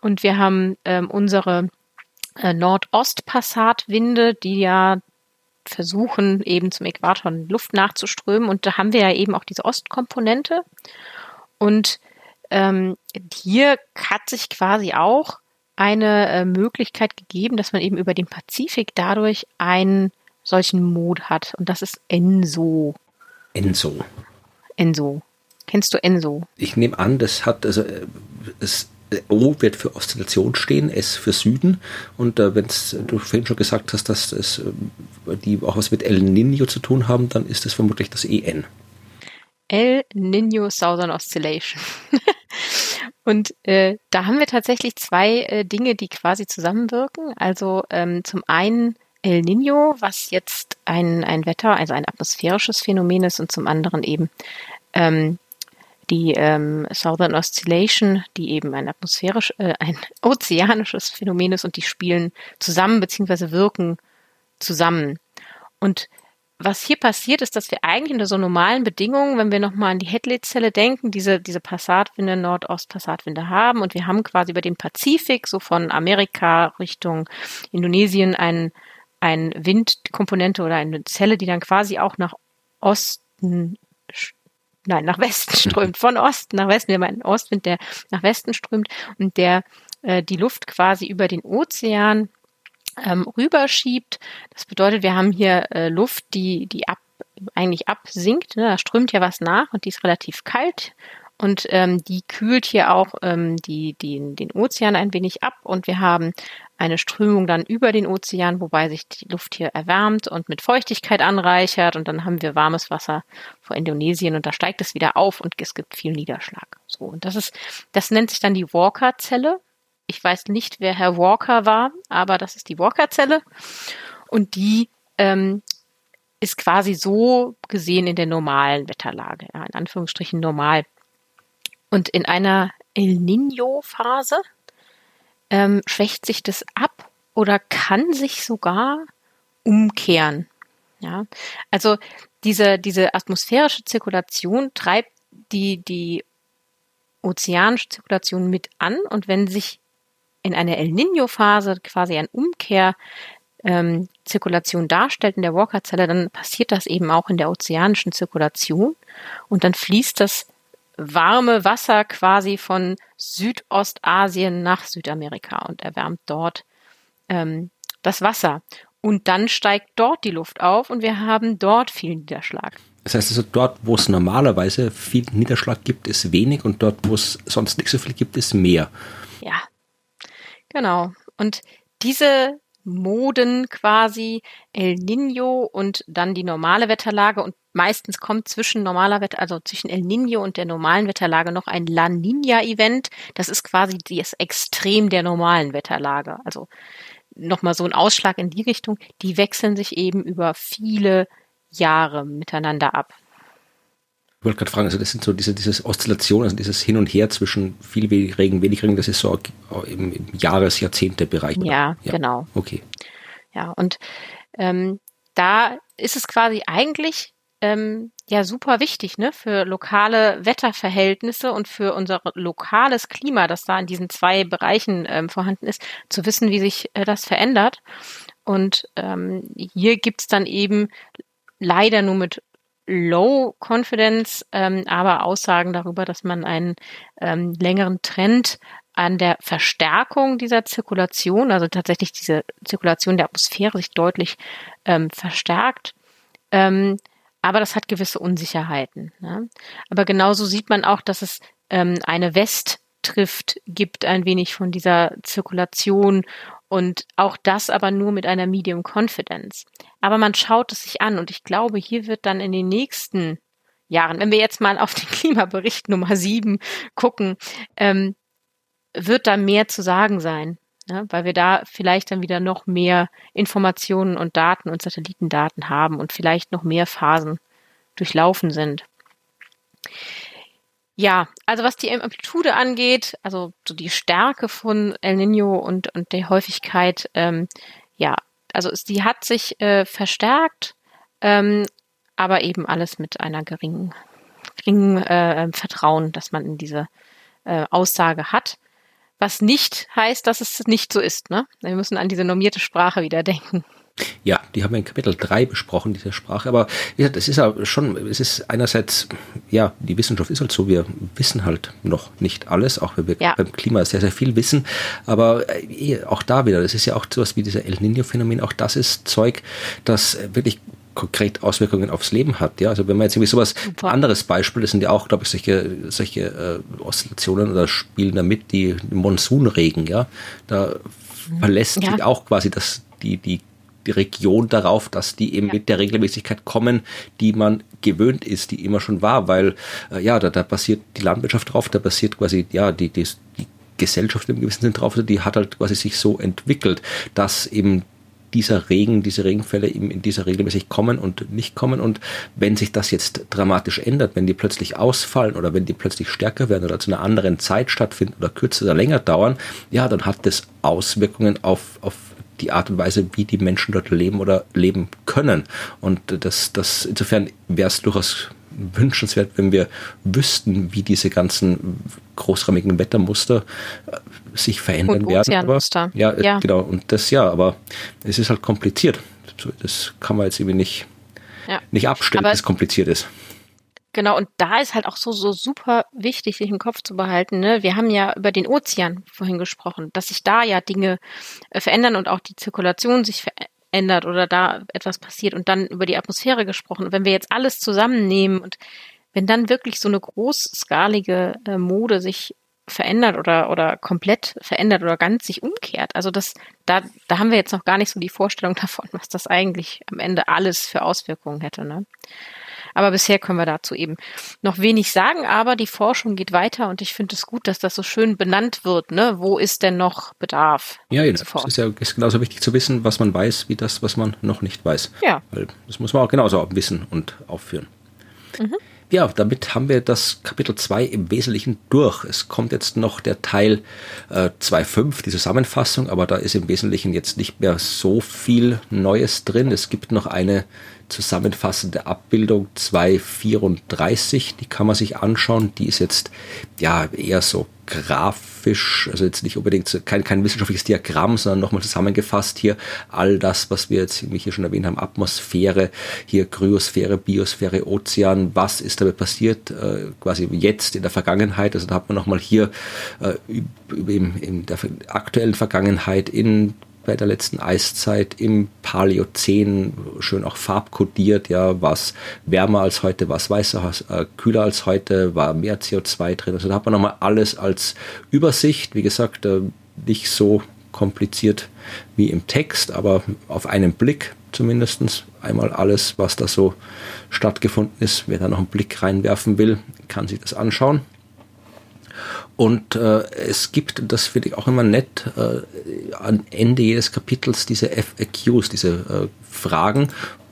und wir haben ähm, unsere äh, Nordost-Passatwinde, die ja versuchen, eben zum Äquator Luft nachzuströmen. Und da haben wir ja eben auch diese Ostkomponente. Und ähm, hier hat sich quasi auch eine äh, Möglichkeit gegeben, dass man eben über den Pazifik dadurch einen solchen Mod hat. Und das ist ENSO. ENSO. Enso. Kennst du Enso? Ich nehme an, das hat, also es, O wird für Oszillation stehen, S für Süden. Und äh, wenn du vorhin schon gesagt hast, dass es, äh, die auch was mit El Nino zu tun haben, dann ist es vermutlich das EN. El Nino Southern Oscillation. Und äh, da haben wir tatsächlich zwei äh, Dinge, die quasi zusammenwirken. Also ähm, zum einen El Nino, was jetzt ein, ein Wetter, also ein atmosphärisches Phänomen ist und zum anderen eben ähm, die ähm, Southern Oscillation, die eben ein atmosphärisch, äh, ein ozeanisches Phänomen ist und die spielen zusammen beziehungsweise wirken zusammen. Und was hier passiert, ist, dass wir eigentlich unter so normalen Bedingungen, wenn wir nochmal an die Hadley-Zelle denken, diese, diese Passatwinde, Nordost-Passatwinde haben und wir haben quasi über den Pazifik, so von Amerika Richtung Indonesien, einen eine Windkomponente oder eine Zelle, die dann quasi auch nach Osten, nein, nach Westen strömt, von Osten nach Westen. Wir haben einen Ostwind, der nach Westen strömt und der äh, die Luft quasi über den Ozean ähm, rüberschiebt. Das bedeutet, wir haben hier äh, Luft, die, die ab, eigentlich absinkt. Ne? Da strömt ja was nach und die ist relativ kalt und ähm, die kühlt hier auch ähm, die, die, den Ozean ein wenig ab und wir haben eine Strömung dann über den Ozean, wobei sich die Luft hier erwärmt und mit Feuchtigkeit anreichert und dann haben wir warmes Wasser vor Indonesien und da steigt es wieder auf und es gibt viel Niederschlag. So und das ist, das nennt sich dann die Walker-Zelle. Ich weiß nicht, wer Herr Walker war, aber das ist die Walker-Zelle. Und die ähm, ist quasi so gesehen in der normalen Wetterlage, ja, in Anführungsstrichen normal. Und in einer El Nino-Phase ähm, schwächt sich das ab oder kann sich sogar umkehren. Ja, also diese, diese atmosphärische Zirkulation treibt die, die ozeanische Zirkulation mit an. Und wenn sich in einer El Nino-Phase quasi ein Umkehr ähm, Zirkulation darstellt in der Walker-Zelle, dann passiert das eben auch in der ozeanischen Zirkulation und dann fließt das warme Wasser quasi von Südostasien nach Südamerika und erwärmt dort ähm, das Wasser. Und dann steigt dort die Luft auf und wir haben dort viel Niederschlag. Das heißt also, dort, wo es normalerweise viel Niederschlag gibt, ist wenig und dort, wo es sonst nicht so viel gibt, ist mehr. Ja, genau. Und diese Moden quasi, El Nino und dann die normale Wetterlage und meistens kommt zwischen normaler Wetter, also zwischen El Nino und der normalen Wetterlage noch ein La Nina Event. Das ist quasi das Extrem der normalen Wetterlage. Also nochmal so ein Ausschlag in die Richtung, die wechseln sich eben über viele Jahre miteinander ab. Ich wollte gerade fragen, also das sind so diese dieses Oszillation, also dieses Hin und Her zwischen viel Regen, wenig Regen, das ist so im, im Jahres-, Jahrzehnte-Bereich. Ja, ja, genau. Okay. Ja, und ähm, da ist es quasi eigentlich ähm, ja super wichtig, ne, für lokale Wetterverhältnisse und für unser lokales Klima, das da in diesen zwei Bereichen ähm, vorhanden ist, zu wissen, wie sich äh, das verändert. Und ähm, hier gibt's dann eben leider nur mit Low Confidence, ähm, aber Aussagen darüber, dass man einen ähm, längeren Trend an der Verstärkung dieser Zirkulation, also tatsächlich diese Zirkulation der Atmosphäre sich deutlich ähm, verstärkt. Ähm, aber das hat gewisse Unsicherheiten. Ne? Aber genauso sieht man auch, dass es ähm, eine Westtrift gibt, ein wenig von dieser Zirkulation und auch das aber nur mit einer Medium Confidence. Aber man schaut es sich an und ich glaube, hier wird dann in den nächsten Jahren, wenn wir jetzt mal auf den Klimabericht Nummer sieben gucken, ähm, wird da mehr zu sagen sein. Ne, weil wir da vielleicht dann wieder noch mehr Informationen und Daten und Satellitendaten haben und vielleicht noch mehr Phasen durchlaufen sind. Ja, also was die Amplitude angeht, also so die Stärke von El Nino und, und der Häufigkeit, ähm, ja, also es, die hat sich äh, verstärkt, ähm, aber eben alles mit einer geringen, geringen äh, Vertrauen, dass man in diese äh, Aussage hat. Was nicht heißt, dass es nicht so ist. Ne? Wir müssen an diese normierte Sprache wieder denken. Ja, die haben wir in Kapitel 3 besprochen, diese Sprache. Aber ja, das ist ja schon, es ist einerseits, ja, die Wissenschaft ist halt so, wir wissen halt noch nicht alles, auch wenn wir ja. beim Klima sehr, sehr viel wissen. Aber äh, auch da wieder, das ist ja auch sowas wie dieser El Nino-Phänomen, auch das ist Zeug, das wirklich konkret Auswirkungen aufs Leben hat. Ja, also wenn man jetzt irgendwie sowas Super. anderes Beispiel, das sind ja auch, glaube ich, solche, solche äh, Oszillationen oder spielen damit die Monsunregen, ja, da verlässt ja. sich auch quasi das, die, die, die Region darauf, dass die eben ja. mit der Regelmäßigkeit kommen, die man gewöhnt ist, die immer schon war, weil äh, ja, da, da basiert die Landwirtschaft drauf, da basiert quasi, ja, die, die, die Gesellschaft im gewissen Sinn drauf, die hat halt quasi sich so entwickelt, dass eben dieser Regen, diese Regenfälle eben in dieser regelmäßig kommen und nicht kommen. Und wenn sich das jetzt dramatisch ändert, wenn die plötzlich ausfallen oder wenn die plötzlich stärker werden oder zu einer anderen Zeit stattfinden oder kürzer oder länger dauern, ja, dann hat das Auswirkungen auf, auf die Art und Weise, wie die Menschen dort leben oder leben können. Und das, das insofern wäre es durchaus wünschenswert, wenn wir wüssten, wie diese ganzen großräumigen Wettermuster äh, sich verändern werden. Aber, ja, ja, genau. Und das ja, aber es ist halt kompliziert. Das kann man jetzt irgendwie nicht, ja. nicht abstellen, dass es kompliziert ist. Genau, und da ist halt auch so, so super wichtig, sich im Kopf zu behalten. Ne? Wir haben ja über den Ozean vorhin gesprochen, dass sich da ja Dinge äh, verändern und auch die Zirkulation sich verändert oder da etwas passiert und dann über die Atmosphäre gesprochen. Und wenn wir jetzt alles zusammennehmen und wenn dann wirklich so eine großskalige äh, Mode sich verändert oder, oder komplett verändert oder ganz sich umkehrt. Also das, da, da haben wir jetzt noch gar nicht so die Vorstellung davon, was das eigentlich am Ende alles für Auswirkungen hätte. Ne? Aber bisher können wir dazu eben noch wenig sagen, aber die Forschung geht weiter und ich finde es gut, dass das so schön benannt wird. Ne? Wo ist denn noch Bedarf? Ja, ja das ist ja ist genauso wichtig zu wissen, was man weiß, wie das, was man noch nicht weiß. Ja. Weil das muss man auch genauso wissen und aufführen. Mhm. ja, damit haben wir das Kapitel 2 im Wesentlichen durch. Es kommt jetzt noch der Teil äh, 2.5, die Zusammenfassung, aber da ist im Wesentlichen jetzt nicht mehr so viel Neues drin. Es gibt noch eine zusammenfassende Abbildung 234, die kann man sich anschauen. Die ist jetzt ja eher so grafisch, also jetzt nicht unbedingt kein, kein wissenschaftliches Diagramm, sondern nochmal zusammengefasst hier all das, was wir jetzt hier schon erwähnt haben, Atmosphäre, hier Kryosphäre, Biosphäre, Ozean, was ist dabei passiert, äh, quasi jetzt in der Vergangenheit, also da hat man nochmal hier äh, in der aktuellen Vergangenheit in bei der letzten Eiszeit im Paläozän schön auch farbkodiert, ja, was wärmer als heute, was weißer, äh, kühler als heute, war mehr CO2 drin. Also da hat man nochmal alles als Übersicht, wie gesagt, äh, nicht so kompliziert wie im Text, aber auf einen Blick zumindest einmal alles, was da so stattgefunden ist. Wer da noch einen Blick reinwerfen will, kann sich das anschauen. Und äh, es gibt, das finde ich auch immer nett, äh, am Ende jedes Kapitels diese FAQs, diese äh, Fragen,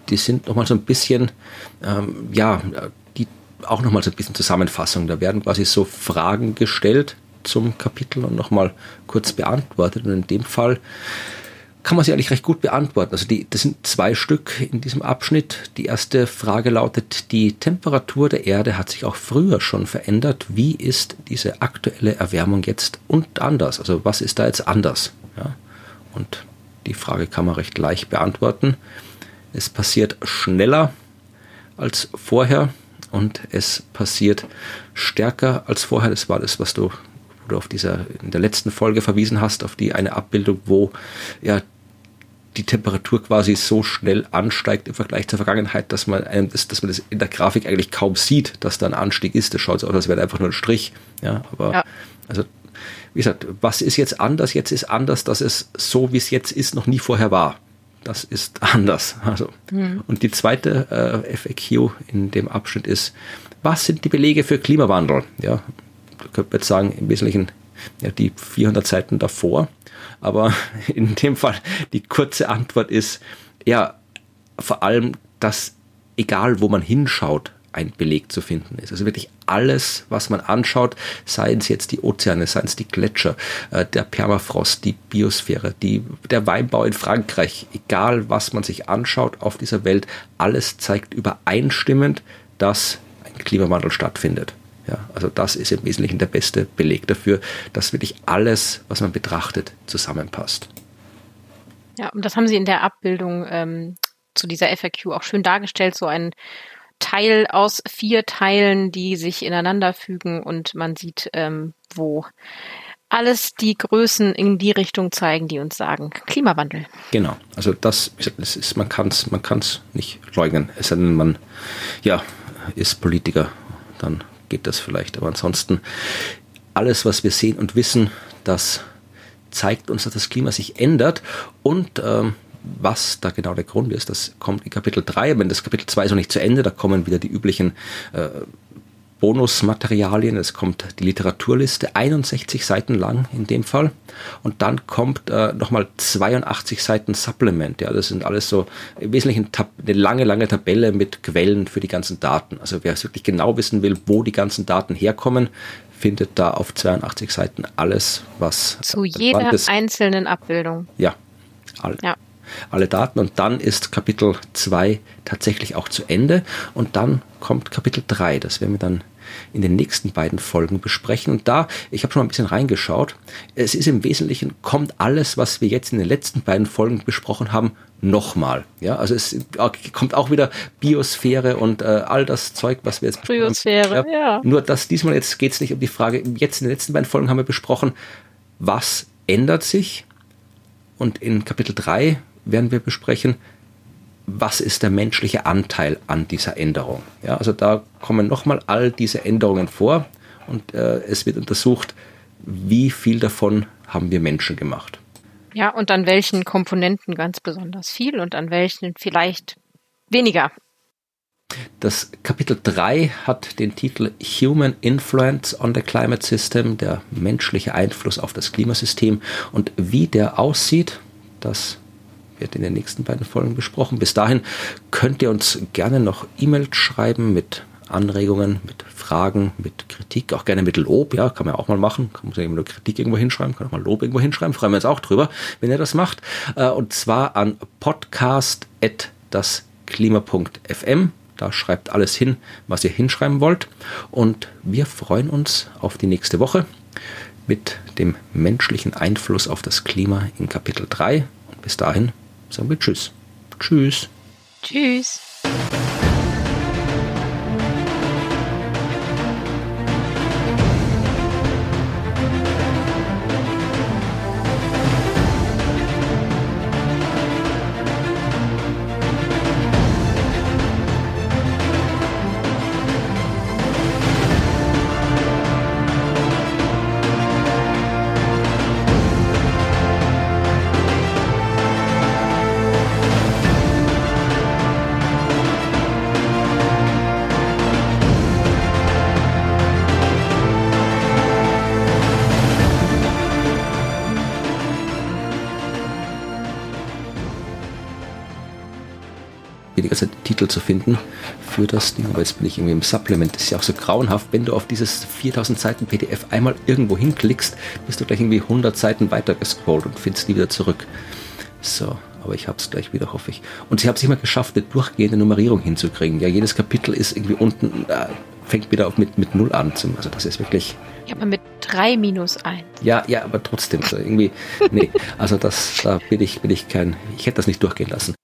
die sind nochmal so ein bisschen, ähm, ja, die auch nochmal so ein bisschen Zusammenfassung. Da werden quasi so Fragen gestellt zum Kapitel und nochmal kurz beantwortet. Und in dem Fall kann man sie eigentlich recht gut beantworten. Also die, das sind zwei Stück in diesem Abschnitt. Die erste Frage lautet, die Temperatur der Erde hat sich auch früher schon verändert. Wie ist diese aktuelle Erwärmung jetzt und anders? Also was ist da jetzt anders? Ja? Und die Frage kann man recht leicht beantworten. Es passiert schneller als vorher und es passiert stärker als vorher. Das war das, was du auf dieser, in der letzten Folge verwiesen hast, auf die eine Abbildung, wo ja die Temperatur quasi so schnell ansteigt im Vergleich zur Vergangenheit, dass man, einem das, dass man das in der Grafik eigentlich kaum sieht, dass da ein Anstieg ist. Das schaut so aus, als wäre einfach nur ein Strich. Ja, aber ja. also wie gesagt, was ist jetzt anders? Jetzt ist anders, dass es so, wie es jetzt ist, noch nie vorher war. Das ist anders. Also, hm. Und die zweite äh, FAQ in dem Abschnitt ist, was sind die Belege für Klimawandel? Ja, könnte man jetzt sagen, im Wesentlichen ja, die 400 Seiten davor. Aber in dem Fall die kurze Antwort ist, ja, vor allem, dass egal wo man hinschaut, ein Beleg zu finden ist. Also wirklich alles, was man anschaut, seien es jetzt die Ozeane, seien es die Gletscher, äh, der Permafrost, die Biosphäre, die, der Weinbau in Frankreich, egal was man sich anschaut auf dieser Welt, alles zeigt übereinstimmend, dass ein Klimawandel stattfindet. Ja, also das ist im Wesentlichen der beste Beleg dafür, dass wirklich alles, was man betrachtet, zusammenpasst. Ja, und das haben Sie in der Abbildung ähm, zu dieser FAQ auch schön dargestellt, so ein Teil aus vier Teilen, die sich ineinander fügen und man sieht, ähm, wo alles die Größen in die Richtung zeigen, die uns sagen Klimawandel. Genau, also das, das ist, man kann es man kann's nicht leugnen, es sei denn, man ja, ist Politiker, dann geht das vielleicht. Aber ansonsten, alles, was wir sehen und wissen, das zeigt uns, dass das Klima sich ändert und ähm, was da genau der Grund ist, das kommt in Kapitel 3. Wenn das Kapitel 2 ist noch nicht zu Ende, da kommen wieder die üblichen äh, Bonusmaterialien. Es kommt die Literaturliste, 61 Seiten lang in dem Fall. Und dann kommt äh, nochmal 82 Seiten Supplement. Ja, das sind alles so im Wesentlichen eine lange, lange Tabelle mit Quellen für die ganzen Daten. Also wer es wirklich genau wissen will, wo die ganzen Daten herkommen, findet da auf 82 Seiten alles, was. Zu jeder einzelnen Abbildung. Ja, all, ja. alle Daten. Und dann ist Kapitel 2 tatsächlich auch zu Ende. Und dann kommt Kapitel 3. Das werden wir dann in den nächsten beiden Folgen besprechen. Und da, ich habe schon mal ein bisschen reingeschaut, es ist im Wesentlichen, kommt alles, was wir jetzt in den letzten beiden Folgen besprochen haben, nochmal. Ja, also es kommt auch wieder Biosphäre und äh, all das Zeug, was wir jetzt Biosphäre, ja, ja. Nur dass diesmal jetzt geht es nicht um die Frage, jetzt in den letzten beiden Folgen haben wir besprochen, was ändert sich? Und in Kapitel 3 werden wir besprechen, was ist der menschliche Anteil an dieser Änderung. Ja, also da kommen nochmal all diese Änderungen vor und äh, es wird untersucht, wie viel davon haben wir Menschen gemacht. Ja, und an welchen Komponenten ganz besonders viel und an welchen vielleicht weniger. Das Kapitel 3 hat den Titel Human Influence on the Climate System, der menschliche Einfluss auf das Klimasystem. Und wie der aussieht, das wird in den nächsten beiden Folgen besprochen. Bis dahin könnt ihr uns gerne noch E-Mail schreiben mit Anregungen, mit Fragen, mit Kritik, auch gerne mit Lob, ja, kann man auch mal machen. Kann man ja nur Kritik irgendwo hinschreiben, kann auch mal Lob irgendwo hinschreiben. Freuen wir uns auch drüber, wenn ihr das macht. Äh, und zwar an podcast.dasklima.fm. Da schreibt alles hin, was ihr hinschreiben wollt. Und wir freuen uns auf die nächste Woche mit dem menschlichen Einfluss auf das Klima in Kapitel 3. Und bis dahin sagen wir Tschüss. Tschüss. Tschüss. Finden für das Ding. Aber jetzt bin ich irgendwie im Supplement. Das ist ja auch so grauenhaft. Wenn du auf dieses 4000 Seiten PDF einmal irgendwo hinklickst, bist du gleich irgendwie 100 Seiten weiter gescrollt und findest die wieder zurück. So, aber ich habe es gleich wieder, hoffe ich. Und sie haben es immer geschafft, eine durchgehende Nummerierung hinzukriegen. Ja, jedes Kapitel ist irgendwie unten, äh, fängt wieder auf mit, mit Null an. Also das ist wirklich. Ja, aber mit 3 minus 1. Ja, ja, aber trotzdem, so irgendwie, nee, also das, da bin ich, bin ich kein, ich hätte das nicht durchgehen lassen.